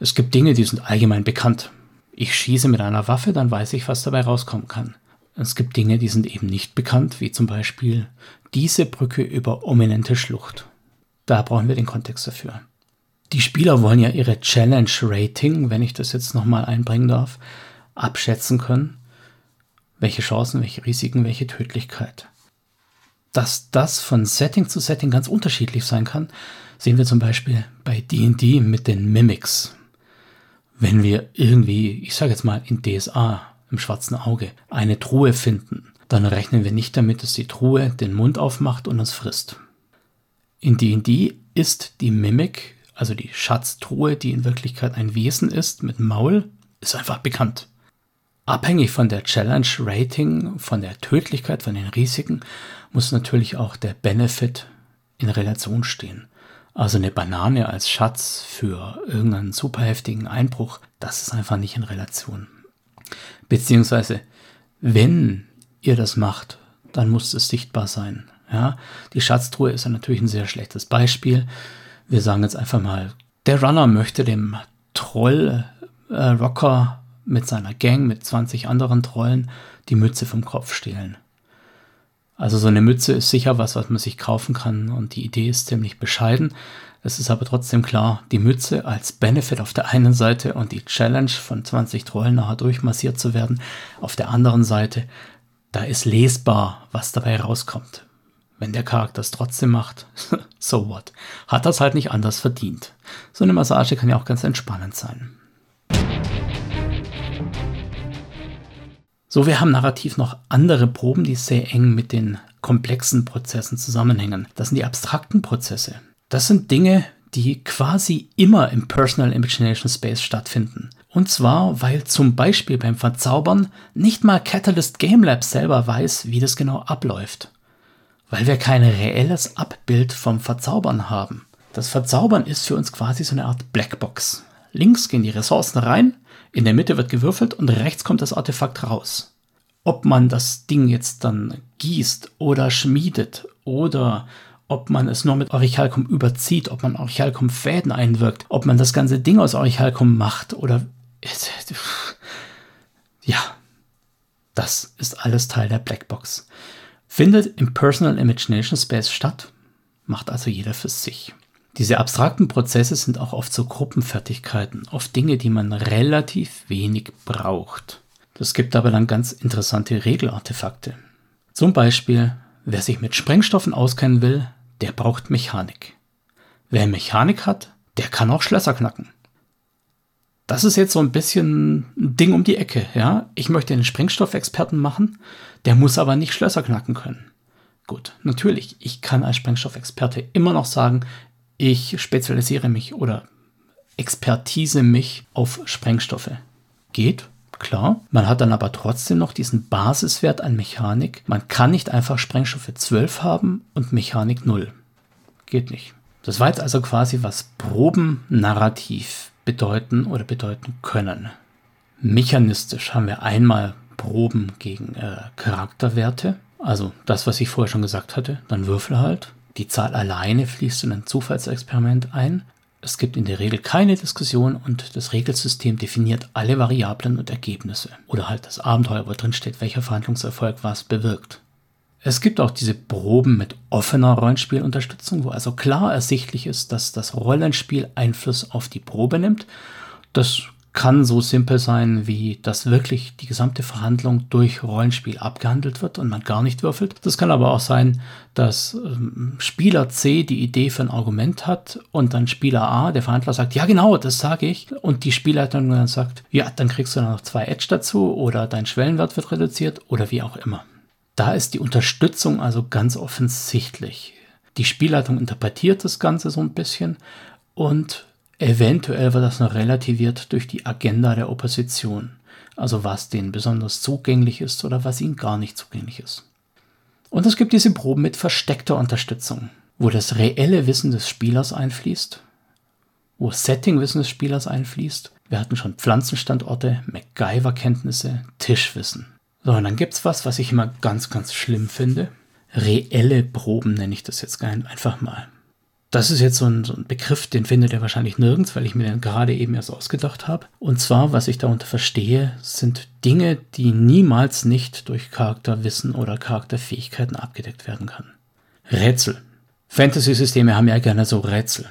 Es gibt Dinge, die sind allgemein bekannt. Ich schieße mit einer Waffe, dann weiß ich, was dabei rauskommen kann. Es gibt Dinge, die sind eben nicht bekannt, wie zum Beispiel diese Brücke über ominente Schlucht. Da brauchen wir den Kontext dafür. Die Spieler wollen ja ihre Challenge Rating, wenn ich das jetzt nochmal einbringen darf, abschätzen können. Welche Chancen, welche Risiken, welche Tödlichkeit. Dass das von Setting zu Setting ganz unterschiedlich sein kann, sehen wir zum Beispiel bei D&D mit den Mimics. Wenn wir irgendwie, ich sage jetzt mal in DSA im schwarzen Auge, eine Truhe finden, dann rechnen wir nicht damit, dass die Truhe den Mund aufmacht und uns frisst. In D&D ist die Mimik, also die Schatztruhe, die in Wirklichkeit ein Wesen ist mit Maul, ist einfach bekannt. Abhängig von der Challenge Rating, von der Tödlichkeit, von den Risiken, muss natürlich auch der Benefit in Relation stehen. Also eine Banane als Schatz für irgendeinen super heftigen Einbruch, das ist einfach nicht in Relation. Beziehungsweise, wenn ihr das macht, dann muss es sichtbar sein. Ja, die Schatztruhe ist natürlich ein sehr schlechtes Beispiel. Wir sagen jetzt einfach mal, der Runner möchte dem Troll äh, mit seiner Gang, mit 20 anderen Trollen, die Mütze vom Kopf stehlen. Also so eine Mütze ist sicher was, was man sich kaufen kann und die Idee ist ziemlich bescheiden. Es ist aber trotzdem klar, die Mütze als Benefit auf der einen Seite und die Challenge von 20 Trollen nachher durchmassiert zu werden auf der anderen Seite, da ist lesbar, was dabei rauskommt. Wenn der Charakter es trotzdem macht, so what? Hat das halt nicht anders verdient. So eine Massage kann ja auch ganz entspannend sein. So, wir haben narrativ noch andere Proben, die sehr eng mit den komplexen Prozessen zusammenhängen. Das sind die abstrakten Prozesse. Das sind Dinge, die quasi immer im Personal Imagination Space stattfinden. Und zwar, weil zum Beispiel beim Verzaubern nicht mal Catalyst Game Lab selber weiß, wie das genau abläuft. Weil wir kein reelles Abbild vom Verzaubern haben. Das Verzaubern ist für uns quasi so eine Art Blackbox. Links gehen die Ressourcen rein, in der Mitte wird gewürfelt und rechts kommt das Artefakt raus. Ob man das Ding jetzt dann gießt oder schmiedet oder ob man es nur mit Orichalcum überzieht, ob man Orichalcum Fäden einwirkt, ob man das ganze Ding aus Orichalcum macht oder ja, das ist alles Teil der Blackbox. Findet im Personal Imagination Space statt, macht also jeder für sich. Diese abstrakten Prozesse sind auch oft so Gruppenfertigkeiten, oft Dinge, die man relativ wenig braucht. Das gibt aber dann ganz interessante Regelartefakte. Zum Beispiel, wer sich mit Sprengstoffen auskennen will, der braucht Mechanik. Wer Mechanik hat, der kann auch Schlösser knacken. Das ist jetzt so ein bisschen ein Ding um die Ecke, ja. Ich möchte einen Sprengstoffexperten machen, der muss aber nicht Schlösser knacken können. Gut, natürlich, ich kann als Sprengstoffexperte immer noch sagen, ich spezialisiere mich oder expertise mich auf Sprengstoffe. Geht, klar. Man hat dann aber trotzdem noch diesen Basiswert an Mechanik. Man kann nicht einfach Sprengstoffe 12 haben und Mechanik 0. Geht nicht. Das war jetzt also quasi, was Proben narrativ bedeuten oder bedeuten können. Mechanistisch haben wir einmal Proben gegen äh, Charakterwerte, also das, was ich vorher schon gesagt hatte, dann Würfel halt. Die Zahl alleine fließt in ein Zufallsexperiment ein. Es gibt in der Regel keine Diskussion und das Regelsystem definiert alle Variablen und Ergebnisse. Oder halt das Abenteuer, wo drin steht, welcher Verhandlungserfolg was bewirkt. Es gibt auch diese Proben mit offener Rollenspielunterstützung, wo also klar ersichtlich ist, dass das Rollenspiel Einfluss auf die Probe nimmt. Das kann so simpel sein, wie dass wirklich die gesamte Verhandlung durch Rollenspiel abgehandelt wird und man gar nicht würfelt. Das kann aber auch sein, dass ähm, Spieler C die Idee für ein Argument hat und dann Spieler A, der Verhandler, sagt, ja genau, das sage ich. Und die Spielleitung dann sagt, ja, dann kriegst du dann noch zwei Edge dazu oder dein Schwellenwert wird reduziert oder wie auch immer. Da ist die Unterstützung also ganz offensichtlich. Die Spielleitung interpretiert das Ganze so ein bisschen und Eventuell wird das noch relativiert durch die Agenda der Opposition, also was denen besonders zugänglich ist oder was ihnen gar nicht zugänglich ist. Und es gibt diese Proben mit versteckter Unterstützung, wo das reelle Wissen des Spielers einfließt, wo Setting-Wissen des Spielers einfließt. Wir hatten schon Pflanzenstandorte, MacGyver-Kenntnisse, Tischwissen. So, und dann gibt es was, was ich immer ganz, ganz schlimm finde. Reelle Proben nenne ich das jetzt einfach mal. Das ist jetzt so ein, so ein, Begriff, den findet ihr wahrscheinlich nirgends, weil ich mir den gerade eben erst ausgedacht habe. Und zwar, was ich darunter verstehe, sind Dinge, die niemals nicht durch Charakterwissen oder Charakterfähigkeiten abgedeckt werden kann. Rätsel. Fantasy-Systeme haben ja gerne so Rätsel.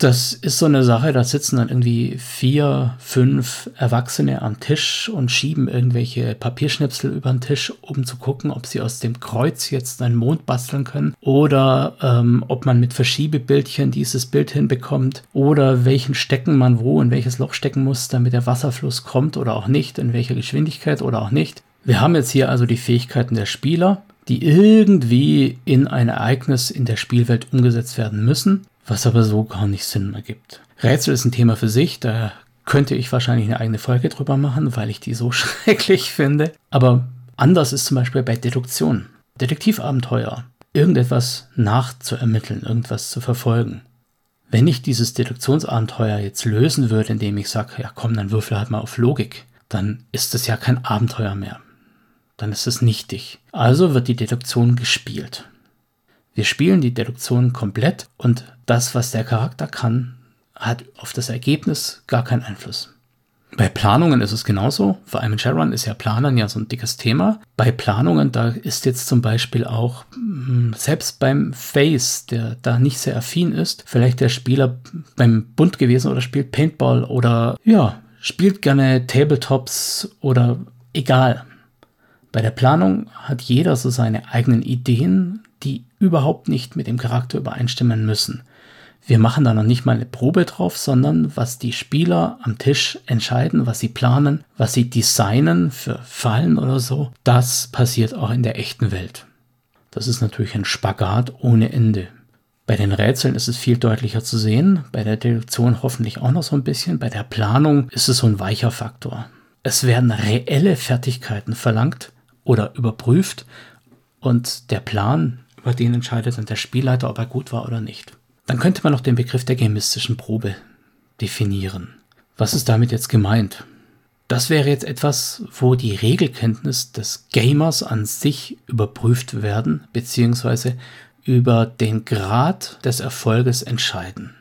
Das ist so eine Sache, da sitzen dann irgendwie vier, fünf Erwachsene am Tisch und schieben irgendwelche Papierschnipsel über den Tisch, um zu gucken, ob sie aus dem Kreuz jetzt einen Mond basteln können oder ähm, ob man mit Verschiebebildchen dieses Bild hinbekommt oder welchen Stecken man wo in welches Loch stecken muss, damit der Wasserfluss kommt oder auch nicht, in welcher Geschwindigkeit oder auch nicht. Wir haben jetzt hier also die Fähigkeiten der Spieler, die irgendwie in ein Ereignis in der Spielwelt umgesetzt werden müssen was aber so gar nicht Sinn ergibt. Rätsel ist ein Thema für sich, da könnte ich wahrscheinlich eine eigene Folge drüber machen, weil ich die so schrecklich finde. Aber anders ist zum Beispiel bei Deduktion. Detektivabenteuer. Irgendetwas nachzuermitteln, irgendwas zu verfolgen. Wenn ich dieses Deduktionsabenteuer jetzt lösen würde, indem ich sage, ja komm, dann würfel halt mal auf Logik, dann ist es ja kein Abenteuer mehr. Dann ist es nichtig. Also wird die Deduktion gespielt. Wir spielen die Deduktion komplett und das, was der Charakter kann, hat auf das Ergebnis gar keinen Einfluss. Bei Planungen ist es genauso. Vor allem in Shadowrun ist ja Planern ja so ein dickes Thema. Bei Planungen, da ist jetzt zum Beispiel auch, hm, selbst beim Face, der da nicht sehr affin ist, vielleicht der Spieler beim Bund gewesen oder spielt Paintball oder ja, spielt gerne Tabletops oder egal. Bei der Planung hat jeder so seine eigenen Ideen, die überhaupt nicht mit dem Charakter übereinstimmen müssen. Wir machen da noch nicht mal eine Probe drauf, sondern was die Spieler am Tisch entscheiden, was sie planen, was sie designen für Fallen oder so, das passiert auch in der echten Welt. Das ist natürlich ein Spagat ohne Ende. Bei den Rätseln ist es viel deutlicher zu sehen, bei der Deduktion hoffentlich auch noch so ein bisschen, bei der Planung ist es so ein weicher Faktor. Es werden reelle Fertigkeiten verlangt oder überprüft und der Plan, über den entscheidet dann der Spielleiter, ob er gut war oder nicht. Dann könnte man noch den Begriff der gamistischen Probe definieren. Was ist damit jetzt gemeint? Das wäre jetzt etwas, wo die Regelkenntnis des Gamers an sich überprüft werden, beziehungsweise über den Grad des Erfolges entscheiden.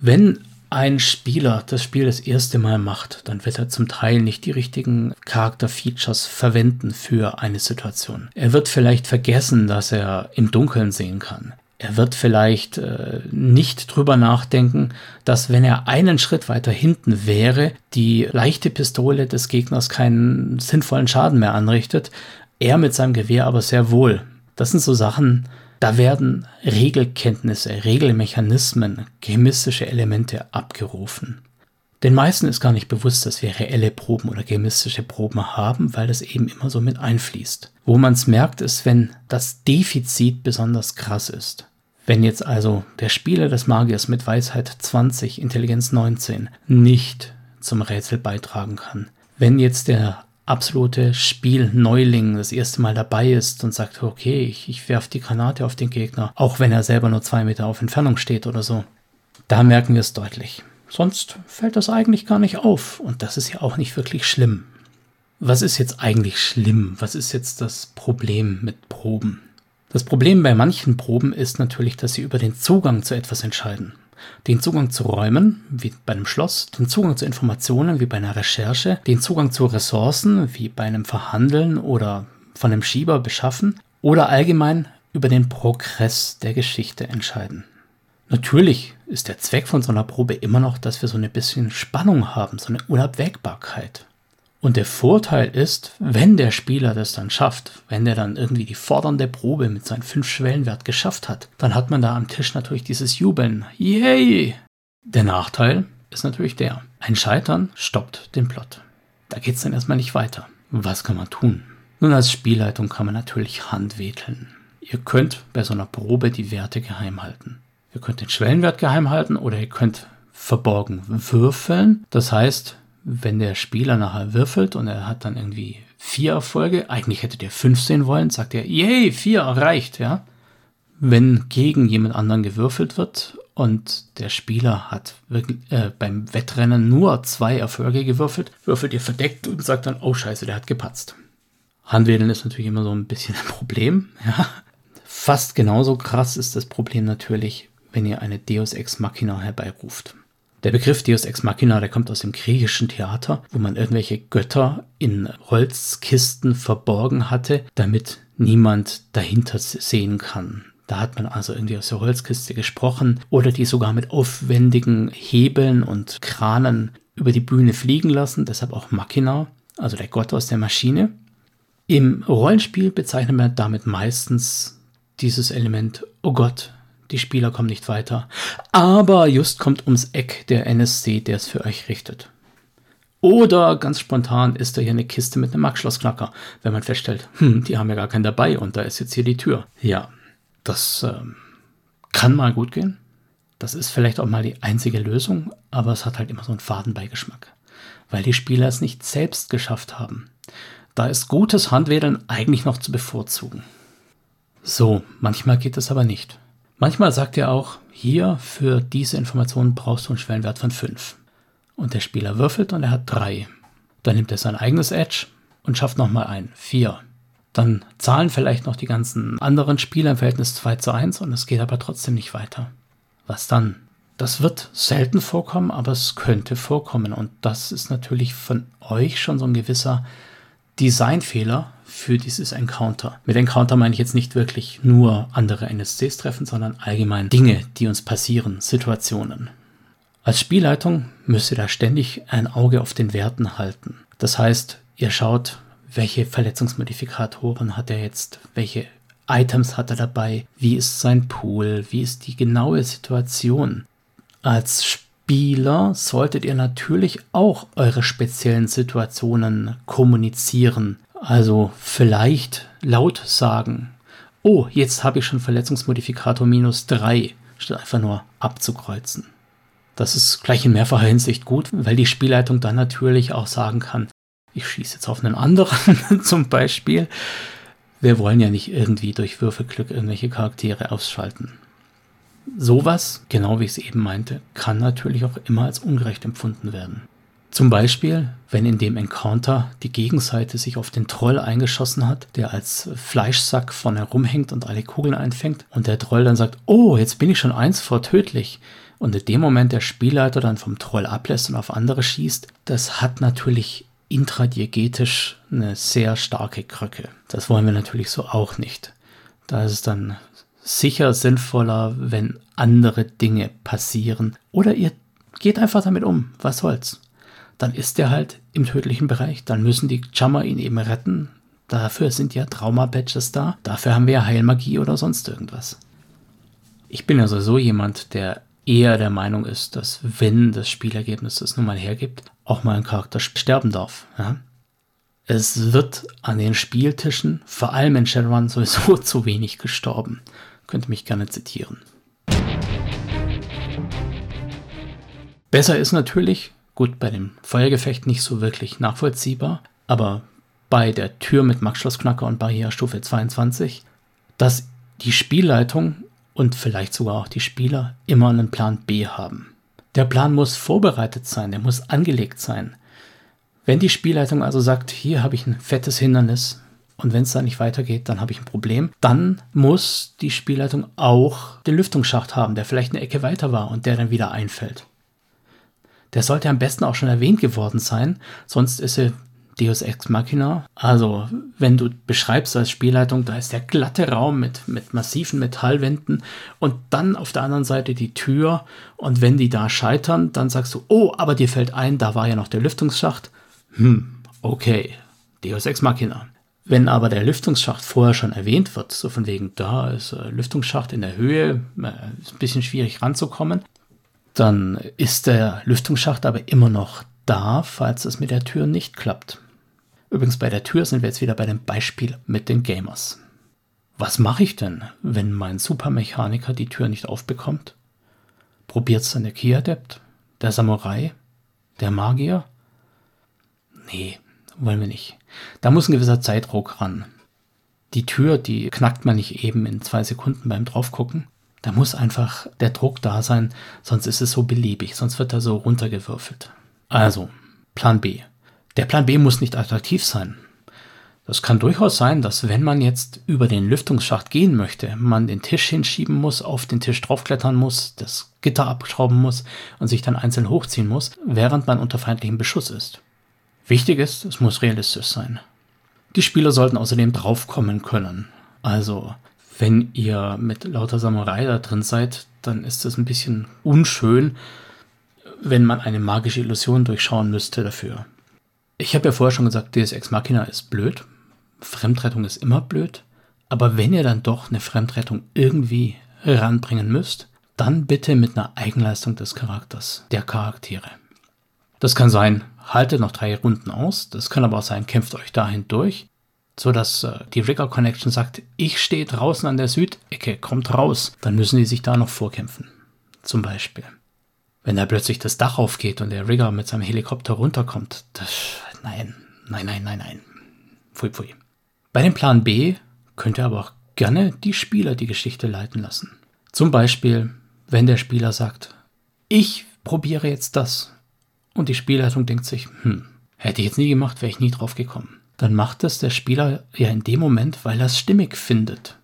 Wenn ein Spieler das Spiel das erste Mal macht, dann wird er zum Teil nicht die richtigen Charakterfeatures verwenden für eine Situation. Er wird vielleicht vergessen, dass er im Dunkeln sehen kann. Er wird vielleicht äh, nicht drüber nachdenken, dass wenn er einen Schritt weiter hinten wäre, die leichte Pistole des Gegners keinen sinnvollen Schaden mehr anrichtet, er mit seinem Gewehr aber sehr wohl. Das sind so Sachen, da werden Regelkenntnisse, Regelmechanismen, chemistische Elemente abgerufen. Den meisten ist gar nicht bewusst, dass wir reelle Proben oder chemistische Proben haben, weil das eben immer so mit einfließt. Wo man es merkt, ist, wenn das Defizit besonders krass ist. Wenn jetzt also der Spieler des Magiers mit Weisheit 20, Intelligenz 19 nicht zum Rätsel beitragen kann, wenn jetzt der absolute Spielneuling das erste Mal dabei ist und sagt, okay, ich, ich werfe die Granate auf den Gegner, auch wenn er selber nur zwei Meter auf Entfernung steht oder so, da merken wir es deutlich. Sonst fällt das eigentlich gar nicht auf und das ist ja auch nicht wirklich schlimm. Was ist jetzt eigentlich schlimm? Was ist jetzt das Problem mit Proben? Das Problem bei manchen Proben ist natürlich, dass sie über den Zugang zu etwas entscheiden den Zugang zu Räumen, wie bei einem Schloss, den Zugang zu Informationen, wie bei einer Recherche, den Zugang zu Ressourcen, wie bei einem Verhandeln oder von einem Schieber beschaffen, oder allgemein über den Progress der Geschichte entscheiden. Natürlich ist der Zweck von so einer Probe immer noch, dass wir so ein bisschen Spannung haben, so eine Unabwägbarkeit. Und der Vorteil ist, wenn der Spieler das dann schafft, wenn der dann irgendwie die fordernde Probe mit seinem 5-Schwellenwert geschafft hat, dann hat man da am Tisch natürlich dieses Jubeln. Yay! Der Nachteil ist natürlich der, ein Scheitern stoppt den Plot. Da geht es dann erstmal nicht weiter. Was kann man tun? Nun, als Spielleitung kann man natürlich handwedeln. Ihr könnt bei so einer Probe die Werte geheim halten. Ihr könnt den Schwellenwert geheim halten oder ihr könnt verborgen würfeln. Das heißt, wenn der Spieler nachher würfelt und er hat dann irgendwie vier Erfolge, eigentlich hätte der fünf sehen wollen, sagt er, yay, vier erreicht, ja. Wenn gegen jemand anderen gewürfelt wird und der Spieler hat wirklich, äh, beim Wettrennen nur zwei Erfolge gewürfelt, würfelt ihr verdeckt und sagt dann, oh scheiße, der hat gepatzt. Handwedeln ist natürlich immer so ein bisschen ein Problem, ja. Fast genauso krass ist das Problem natürlich, wenn ihr eine Deus Ex Machina herbeiruft. Der Begriff Deus Ex Machina, der kommt aus dem griechischen Theater, wo man irgendwelche Götter in Holzkisten verborgen hatte, damit niemand dahinter sehen kann. Da hat man also irgendwie aus der Holzkiste gesprochen oder die sogar mit aufwendigen Hebeln und Kranen über die Bühne fliegen lassen, deshalb auch Machina, also der Gott aus der Maschine. Im Rollenspiel bezeichnet man damit meistens dieses Element, oh Gott, die Spieler kommen nicht weiter. Aber just kommt ums Eck der NSC, der es für euch richtet. Oder ganz spontan ist da hier eine Kiste mit einem Markschlossknacker, wenn man feststellt, hm, die haben ja gar keinen dabei und da ist jetzt hier die Tür. Ja, das äh, kann mal gut gehen. Das ist vielleicht auch mal die einzige Lösung, aber es hat halt immer so einen Fadenbeigeschmack, weil die Spieler es nicht selbst geschafft haben. Da ist gutes Handwedeln eigentlich noch zu bevorzugen. So, manchmal geht es aber nicht. Manchmal sagt er auch, hier für diese Information brauchst du einen Schwellenwert von 5. Und der Spieler würfelt und er hat 3. Dann nimmt er sein eigenes Edge und schafft nochmal ein, 4. Dann zahlen vielleicht noch die ganzen anderen Spieler im Verhältnis 2 zu 1 und es geht aber trotzdem nicht weiter. Was dann? Das wird selten vorkommen, aber es könnte vorkommen. Und das ist natürlich von euch schon so ein gewisser Designfehler für dieses Encounter. Mit Encounter meine ich jetzt nicht wirklich nur andere NSCs treffen, sondern allgemein Dinge, die uns passieren, Situationen. Als Spielleitung müsst ihr da ständig ein Auge auf den Werten halten. Das heißt, ihr schaut, welche Verletzungsmodifikatoren hat er jetzt, welche Items hat er dabei, wie ist sein Pool, wie ist die genaue Situation. Als Spieler solltet ihr natürlich auch eure speziellen Situationen kommunizieren. Also vielleicht laut sagen, oh, jetzt habe ich schon Verletzungsmodifikator minus 3, statt einfach nur abzukreuzen. Das ist gleich in mehrfacher Hinsicht gut, weil die Spielleitung dann natürlich auch sagen kann, ich schieße jetzt auf einen anderen zum Beispiel. Wir wollen ja nicht irgendwie durch Würfelglück irgendwelche Charaktere ausschalten. Sowas, genau wie ich es eben meinte, kann natürlich auch immer als ungerecht empfunden werden. Zum Beispiel, wenn in dem Encounter die Gegenseite sich auf den Troll eingeschossen hat, der als Fleischsack vorne rumhängt und alle Kugeln einfängt, und der Troll dann sagt, oh, jetzt bin ich schon eins vor tödlich, und in dem Moment der Spielleiter dann vom Troll ablässt und auf andere schießt, das hat natürlich intradiegetisch eine sehr starke Krücke. Das wollen wir natürlich so auch nicht. Da ist es dann sicher sinnvoller, wenn andere Dinge passieren. Oder ihr geht einfach damit um. Was soll's? Dann ist er halt im tödlichen Bereich. Dann müssen die Jammer ihn eben retten. Dafür sind ja Trauma-Badges da. Dafür haben wir ja Heilmagie oder sonst irgendwas. Ich bin also so jemand, der eher der Meinung ist, dass wenn das Spielergebnis das nun mal hergibt, auch mal ein Charakter sterben darf. Ja? Es wird an den Spieltischen, vor allem in Shadowrun, sowieso zu wenig gestorben. Könnt ihr mich gerne zitieren. Besser ist natürlich, gut, bei dem Feuergefecht nicht so wirklich nachvollziehbar, aber bei der Tür mit Max-Schloss-Knacker und Barrierstufe 22, dass die Spielleitung und vielleicht sogar auch die Spieler immer einen Plan B haben. Der Plan muss vorbereitet sein, der muss angelegt sein. Wenn die Spielleitung also sagt, hier habe ich ein fettes Hindernis, und wenn es da nicht weitergeht, dann habe ich ein Problem. Dann muss die Spielleitung auch den Lüftungsschacht haben, der vielleicht eine Ecke weiter war und der dann wieder einfällt. Der sollte am besten auch schon erwähnt geworden sein, sonst ist er Deus Ex Machina. Also, wenn du beschreibst als Spielleitung, da ist der glatte Raum mit, mit massiven Metallwänden und dann auf der anderen Seite die Tür. Und wenn die da scheitern, dann sagst du, oh, aber dir fällt ein, da war ja noch der Lüftungsschacht. Hm, okay, Deus Ex Machina. Wenn aber der Lüftungsschacht vorher schon erwähnt wird, so von wegen, da ist ein Lüftungsschacht in der Höhe, äh, ist ein bisschen schwierig ranzukommen, dann ist der Lüftungsschacht aber immer noch da, falls es mit der Tür nicht klappt. Übrigens bei der Tür sind wir jetzt wieder bei dem Beispiel mit den Gamers. Was mache ich denn, wenn mein Supermechaniker die Tür nicht aufbekommt? Probiert es dann der Ki-Adept? Der Samurai? Der Magier? Nee, wollen wir nicht. Da muss ein gewisser Zeitdruck ran. Die Tür, die knackt man nicht eben in zwei Sekunden beim draufgucken. Da muss einfach der Druck da sein, sonst ist es so beliebig, sonst wird er so runtergewürfelt. Also, Plan B. Der Plan B muss nicht attraktiv sein. Das kann durchaus sein, dass wenn man jetzt über den Lüftungsschacht gehen möchte, man den Tisch hinschieben muss, auf den Tisch draufklettern muss, das Gitter abschrauben muss und sich dann einzeln hochziehen muss, während man unter feindlichem Beschuss ist. Wichtig ist, es muss realistisch sein. Die Spieler sollten außerdem draufkommen können. Also, wenn ihr mit lauter Samurai da drin seid, dann ist das ein bisschen unschön, wenn man eine magische Illusion durchschauen müsste dafür. Ich habe ja vorher schon gesagt, Deus Ex Machina ist blöd. Fremdrettung ist immer blöd. Aber wenn ihr dann doch eine Fremdrettung irgendwie ranbringen müsst, dann bitte mit einer Eigenleistung des Charakters, der Charaktere. Das kann sein, haltet noch drei Runden aus. Das kann aber auch sein, kämpft euch dahin durch, sodass äh, die Rigger Connection sagt, ich stehe draußen an der Südecke, kommt raus. Dann müssen die sich da noch vorkämpfen. Zum Beispiel. Wenn da plötzlich das Dach aufgeht und der Rigger mit seinem Helikopter runterkommt, das, nein, nein, nein, nein, nein. Pfui, pfui. Bei dem Plan B könnt ihr aber auch gerne die Spieler die Geschichte leiten lassen. Zum Beispiel, wenn der Spieler sagt, ich probiere jetzt das und die Spielleitung denkt sich, hm, hätte ich jetzt nie gemacht, wäre ich nie drauf gekommen. Dann macht es der Spieler ja in dem Moment, weil er es stimmig findet.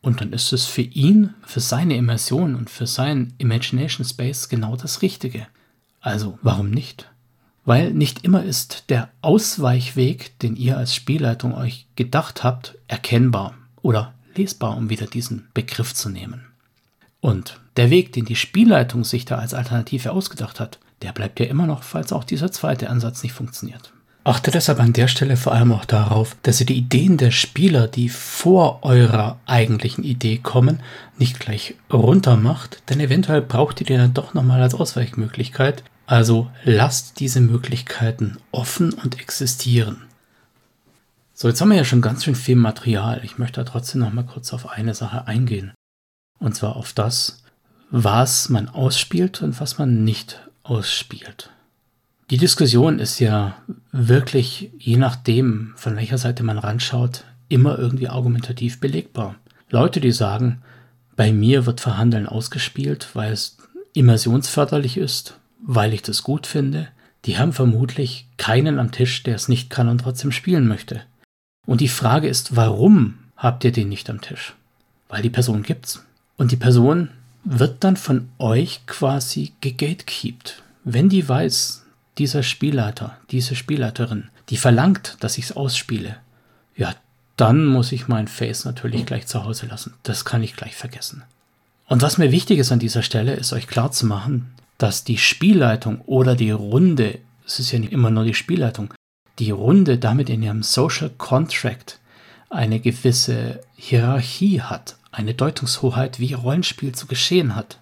Und dann ist es für ihn, für seine Immersion und für seinen Imagination Space genau das Richtige. Also, warum nicht? Weil nicht immer ist der Ausweichweg, den ihr als Spielleitung euch gedacht habt, erkennbar oder lesbar, um wieder diesen Begriff zu nehmen. Und der Weg, den die Spielleitung sich da als Alternative ausgedacht hat, der bleibt ja immer noch, falls auch dieser zweite Ansatz nicht funktioniert. Achte deshalb an der Stelle vor allem auch darauf, dass ihr die Ideen der Spieler, die vor eurer eigentlichen Idee kommen, nicht gleich runter macht, denn eventuell braucht ihr die dann doch nochmal als Ausweichmöglichkeit. Also lasst diese Möglichkeiten offen und existieren. So, jetzt haben wir ja schon ganz schön viel Material. Ich möchte da trotzdem nochmal kurz auf eine Sache eingehen. Und zwar auf das, was man ausspielt und was man nicht ausspielt. Die Diskussion ist ja wirklich, je nachdem, von welcher Seite man ranschaut, immer irgendwie argumentativ belegbar. Leute, die sagen, bei mir wird Verhandeln ausgespielt, weil es immersionsförderlich ist, weil ich das gut finde, die haben vermutlich keinen am Tisch, der es nicht kann und trotzdem spielen möchte. Und die Frage ist, warum habt ihr den nicht am Tisch? Weil die Person gibt's. Und die Person wird dann von euch quasi gegatekeept. Wenn die weiß, dieser Spielleiter, diese Spielleiterin, die verlangt, dass ich es ausspiele, ja, dann muss ich mein Face natürlich gleich zu Hause lassen. Das kann ich gleich vergessen. Und was mir wichtig ist an dieser Stelle, ist euch klar zu machen, dass die Spielleitung oder die Runde, es ist ja nicht immer nur die Spielleitung, die Runde damit in ihrem Social Contract eine gewisse Hierarchie hat, eine Deutungshoheit, wie Rollenspiel zu geschehen hat.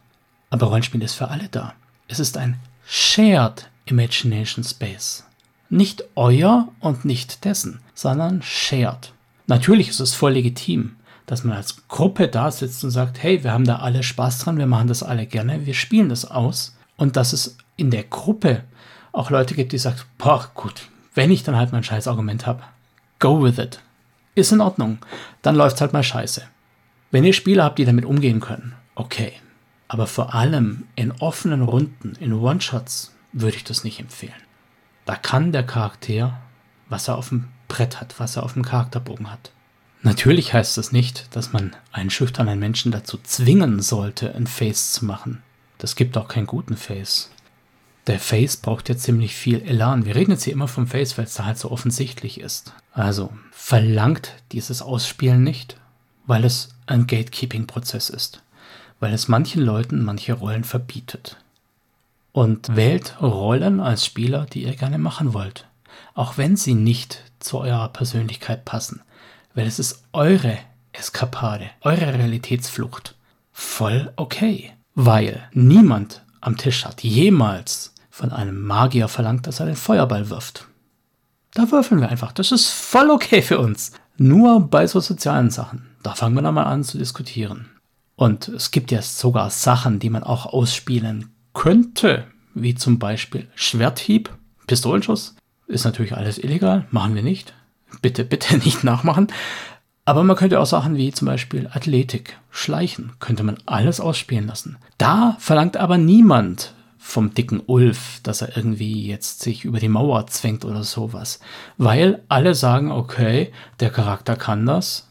Aber Rollenspiel ist für alle da. Es ist ein Shared Imagination Space. Nicht euer und nicht dessen, sondern shared. Natürlich ist es voll legitim, dass man als Gruppe da sitzt und sagt, hey, wir haben da alle Spaß dran, wir machen das alle gerne, wir spielen das aus. Und dass es in der Gruppe auch Leute gibt, die sagen, boah, gut, wenn ich dann halt mein scheiß Argument habe, go with it. Ist in Ordnung. Dann läuft's halt mal scheiße. Wenn ihr Spieler habt, die damit umgehen können, okay. Aber vor allem in offenen Runden, in One-Shots, würde ich das nicht empfehlen. Da kann der Charakter, was er auf dem Brett hat, was er auf dem Charakterbogen hat. Natürlich heißt das nicht, dass man einen schüchternen Menschen dazu zwingen sollte, ein Face zu machen. Das gibt auch keinen guten Face. Der Face braucht ja ziemlich viel Elan. Wir reden jetzt hier immer vom Face, weil es da halt so offensichtlich ist. Also verlangt dieses Ausspielen nicht, weil es ein Gatekeeping-Prozess ist. Weil es manchen Leuten manche Rollen verbietet und wählt Rollen als Spieler, die ihr gerne machen wollt. Auch wenn sie nicht zu eurer Persönlichkeit passen. Weil es ist eure Eskapade, eure Realitätsflucht. Voll okay. Weil niemand am Tisch hat jemals von einem Magier verlangt, dass er den Feuerball wirft. Da würfeln wir einfach. Das ist voll okay für uns. Nur bei so sozialen Sachen. Da fangen wir dann mal an zu diskutieren. Und es gibt ja sogar Sachen, die man auch ausspielen könnte, wie zum Beispiel Schwerthieb, Pistolenschuss, ist natürlich alles illegal, machen wir nicht. Bitte, bitte nicht nachmachen. Aber man könnte auch Sachen wie zum Beispiel Athletik, Schleichen, könnte man alles ausspielen lassen. Da verlangt aber niemand vom dicken Ulf, dass er irgendwie jetzt sich über die Mauer zwängt oder sowas. Weil alle sagen, okay, der Charakter kann das,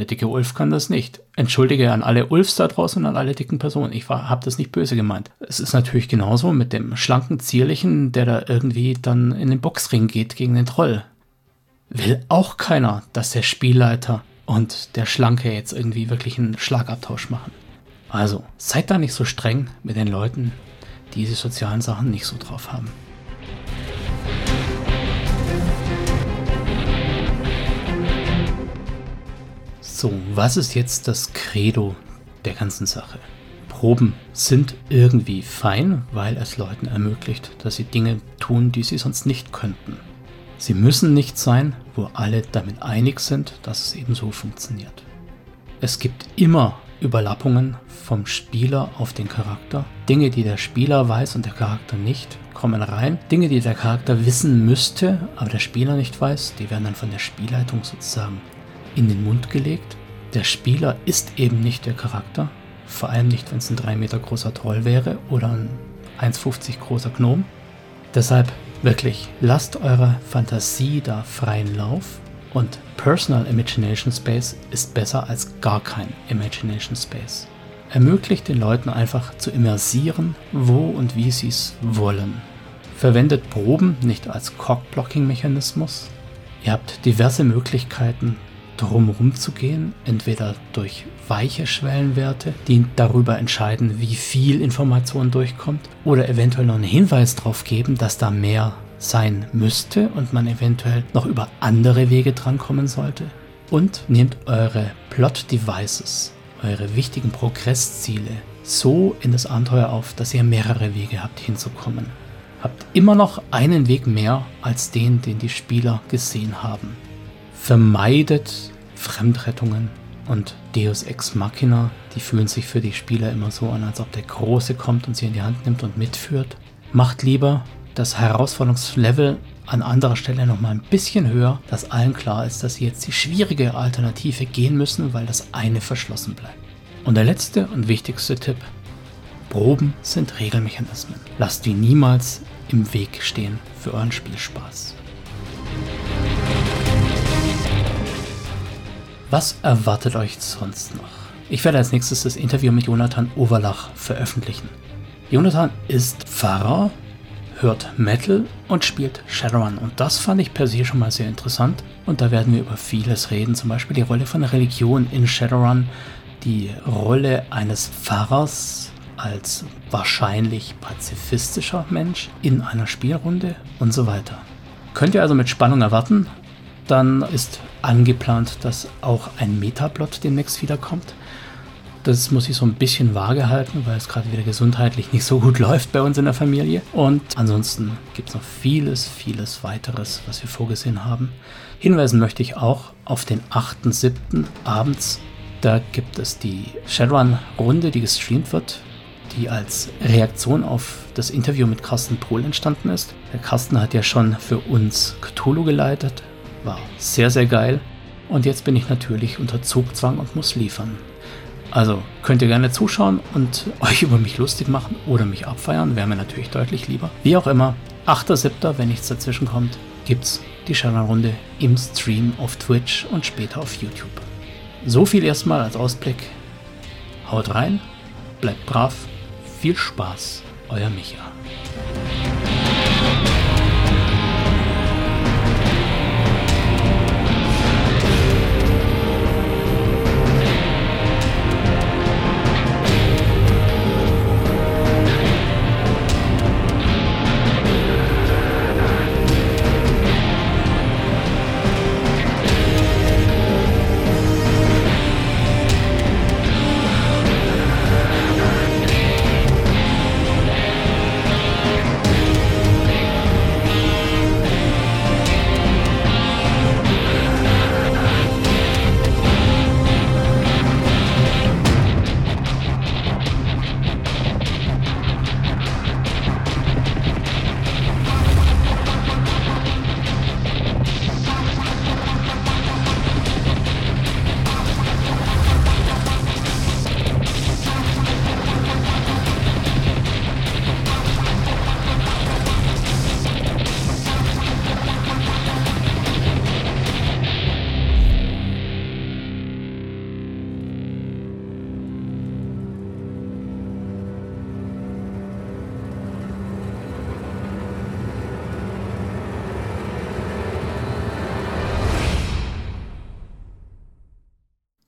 der dicke Ulf kann das nicht. Entschuldige an alle Ulfs da draußen und an alle dicken Personen. Ich habe das nicht böse gemeint. Es ist natürlich genauso mit dem schlanken, zierlichen, der da irgendwie dann in den Boxring geht gegen den Troll. Will auch keiner, dass der Spielleiter und der Schlanke jetzt irgendwie wirklich einen Schlagabtausch machen. Also, seid da nicht so streng mit den Leuten, die diese sozialen Sachen nicht so drauf haben. So, was ist jetzt das Credo der ganzen Sache? Proben sind irgendwie fein, weil es Leuten ermöglicht, dass sie Dinge tun, die sie sonst nicht könnten. Sie müssen nicht sein, wo alle damit einig sind, dass es eben so funktioniert. Es gibt immer Überlappungen vom Spieler auf den Charakter. Dinge, die der Spieler weiß und der Charakter nicht, kommen rein. Dinge, die der Charakter wissen müsste, aber der Spieler nicht weiß, die werden dann von der Spielleitung sozusagen in den Mund gelegt. Der Spieler ist eben nicht der Charakter, vor allem nicht, wenn es ein 3 Meter großer Troll wäre oder ein 1,50 großer Gnome. Deshalb wirklich, lasst eure Fantasie da freien Lauf. Und Personal Imagination Space ist besser als gar kein Imagination Space. Ermöglicht den Leuten einfach zu immersieren, wo und wie sie es wollen. Verwendet Proben nicht als Cockblocking-Mechanismus. Ihr habt diverse Möglichkeiten, drumherum zu gehen, entweder durch weiche Schwellenwerte, die darüber entscheiden, wie viel Information durchkommt, oder eventuell noch einen Hinweis darauf geben, dass da mehr sein müsste und man eventuell noch über andere Wege drankommen sollte. Und nehmt eure Plot-Devices, eure wichtigen Progressziele so in das Abenteuer auf, dass ihr mehrere Wege habt hinzukommen. Habt immer noch einen Weg mehr als den, den die Spieler gesehen haben. Vermeidet Fremdrettungen und Deus Ex Machina, die fühlen sich für die Spieler immer so an, als ob der Große kommt und sie in die Hand nimmt und mitführt. Macht lieber das Herausforderungslevel an anderer Stelle nochmal ein bisschen höher, dass allen klar ist, dass sie jetzt die schwierige Alternative gehen müssen, weil das eine verschlossen bleibt. Und der letzte und wichtigste Tipp. Proben sind Regelmechanismen. Lasst die niemals im Weg stehen für euren Spielspaß. Was erwartet euch sonst noch? Ich werde als nächstes das Interview mit Jonathan Overlach veröffentlichen. Jonathan ist Pfarrer hört Metal und spielt Shadowrun. Und das fand ich per se schon mal sehr interessant. Und da werden wir über vieles reden, zum Beispiel die Rolle von Religion in Shadowrun, die Rolle eines Pfarrers als wahrscheinlich pazifistischer Mensch in einer Spielrunde und so weiter. Könnt ihr also mit Spannung erwarten. Dann ist angeplant, dass auch ein Metaplot demnächst wiederkommt. Das muss ich so ein bisschen vage halten, weil es gerade wieder gesundheitlich nicht so gut läuft bei uns in der Familie. Und ansonsten gibt es noch vieles, vieles weiteres, was wir vorgesehen haben. Hinweisen möchte ich auch auf den 8.7. abends. Da gibt es die Shadowrun-Runde, die gestreamt wird, die als Reaktion auf das Interview mit Carsten Pohl entstanden ist. Der Carsten hat ja schon für uns Cthulhu geleitet, war sehr, sehr geil. Und jetzt bin ich natürlich unter Zugzwang und muss liefern. Also könnt ihr gerne zuschauen und euch über mich lustig machen oder mich abfeiern, wäre mir natürlich deutlich lieber. Wie auch immer, 8.7., wenn nichts dazwischen kommt, gibt's die Shadowrun-Runde im Stream auf Twitch und später auf YouTube. So viel erstmal als Ausblick. Haut rein, bleibt brav, viel Spaß, euer Micha.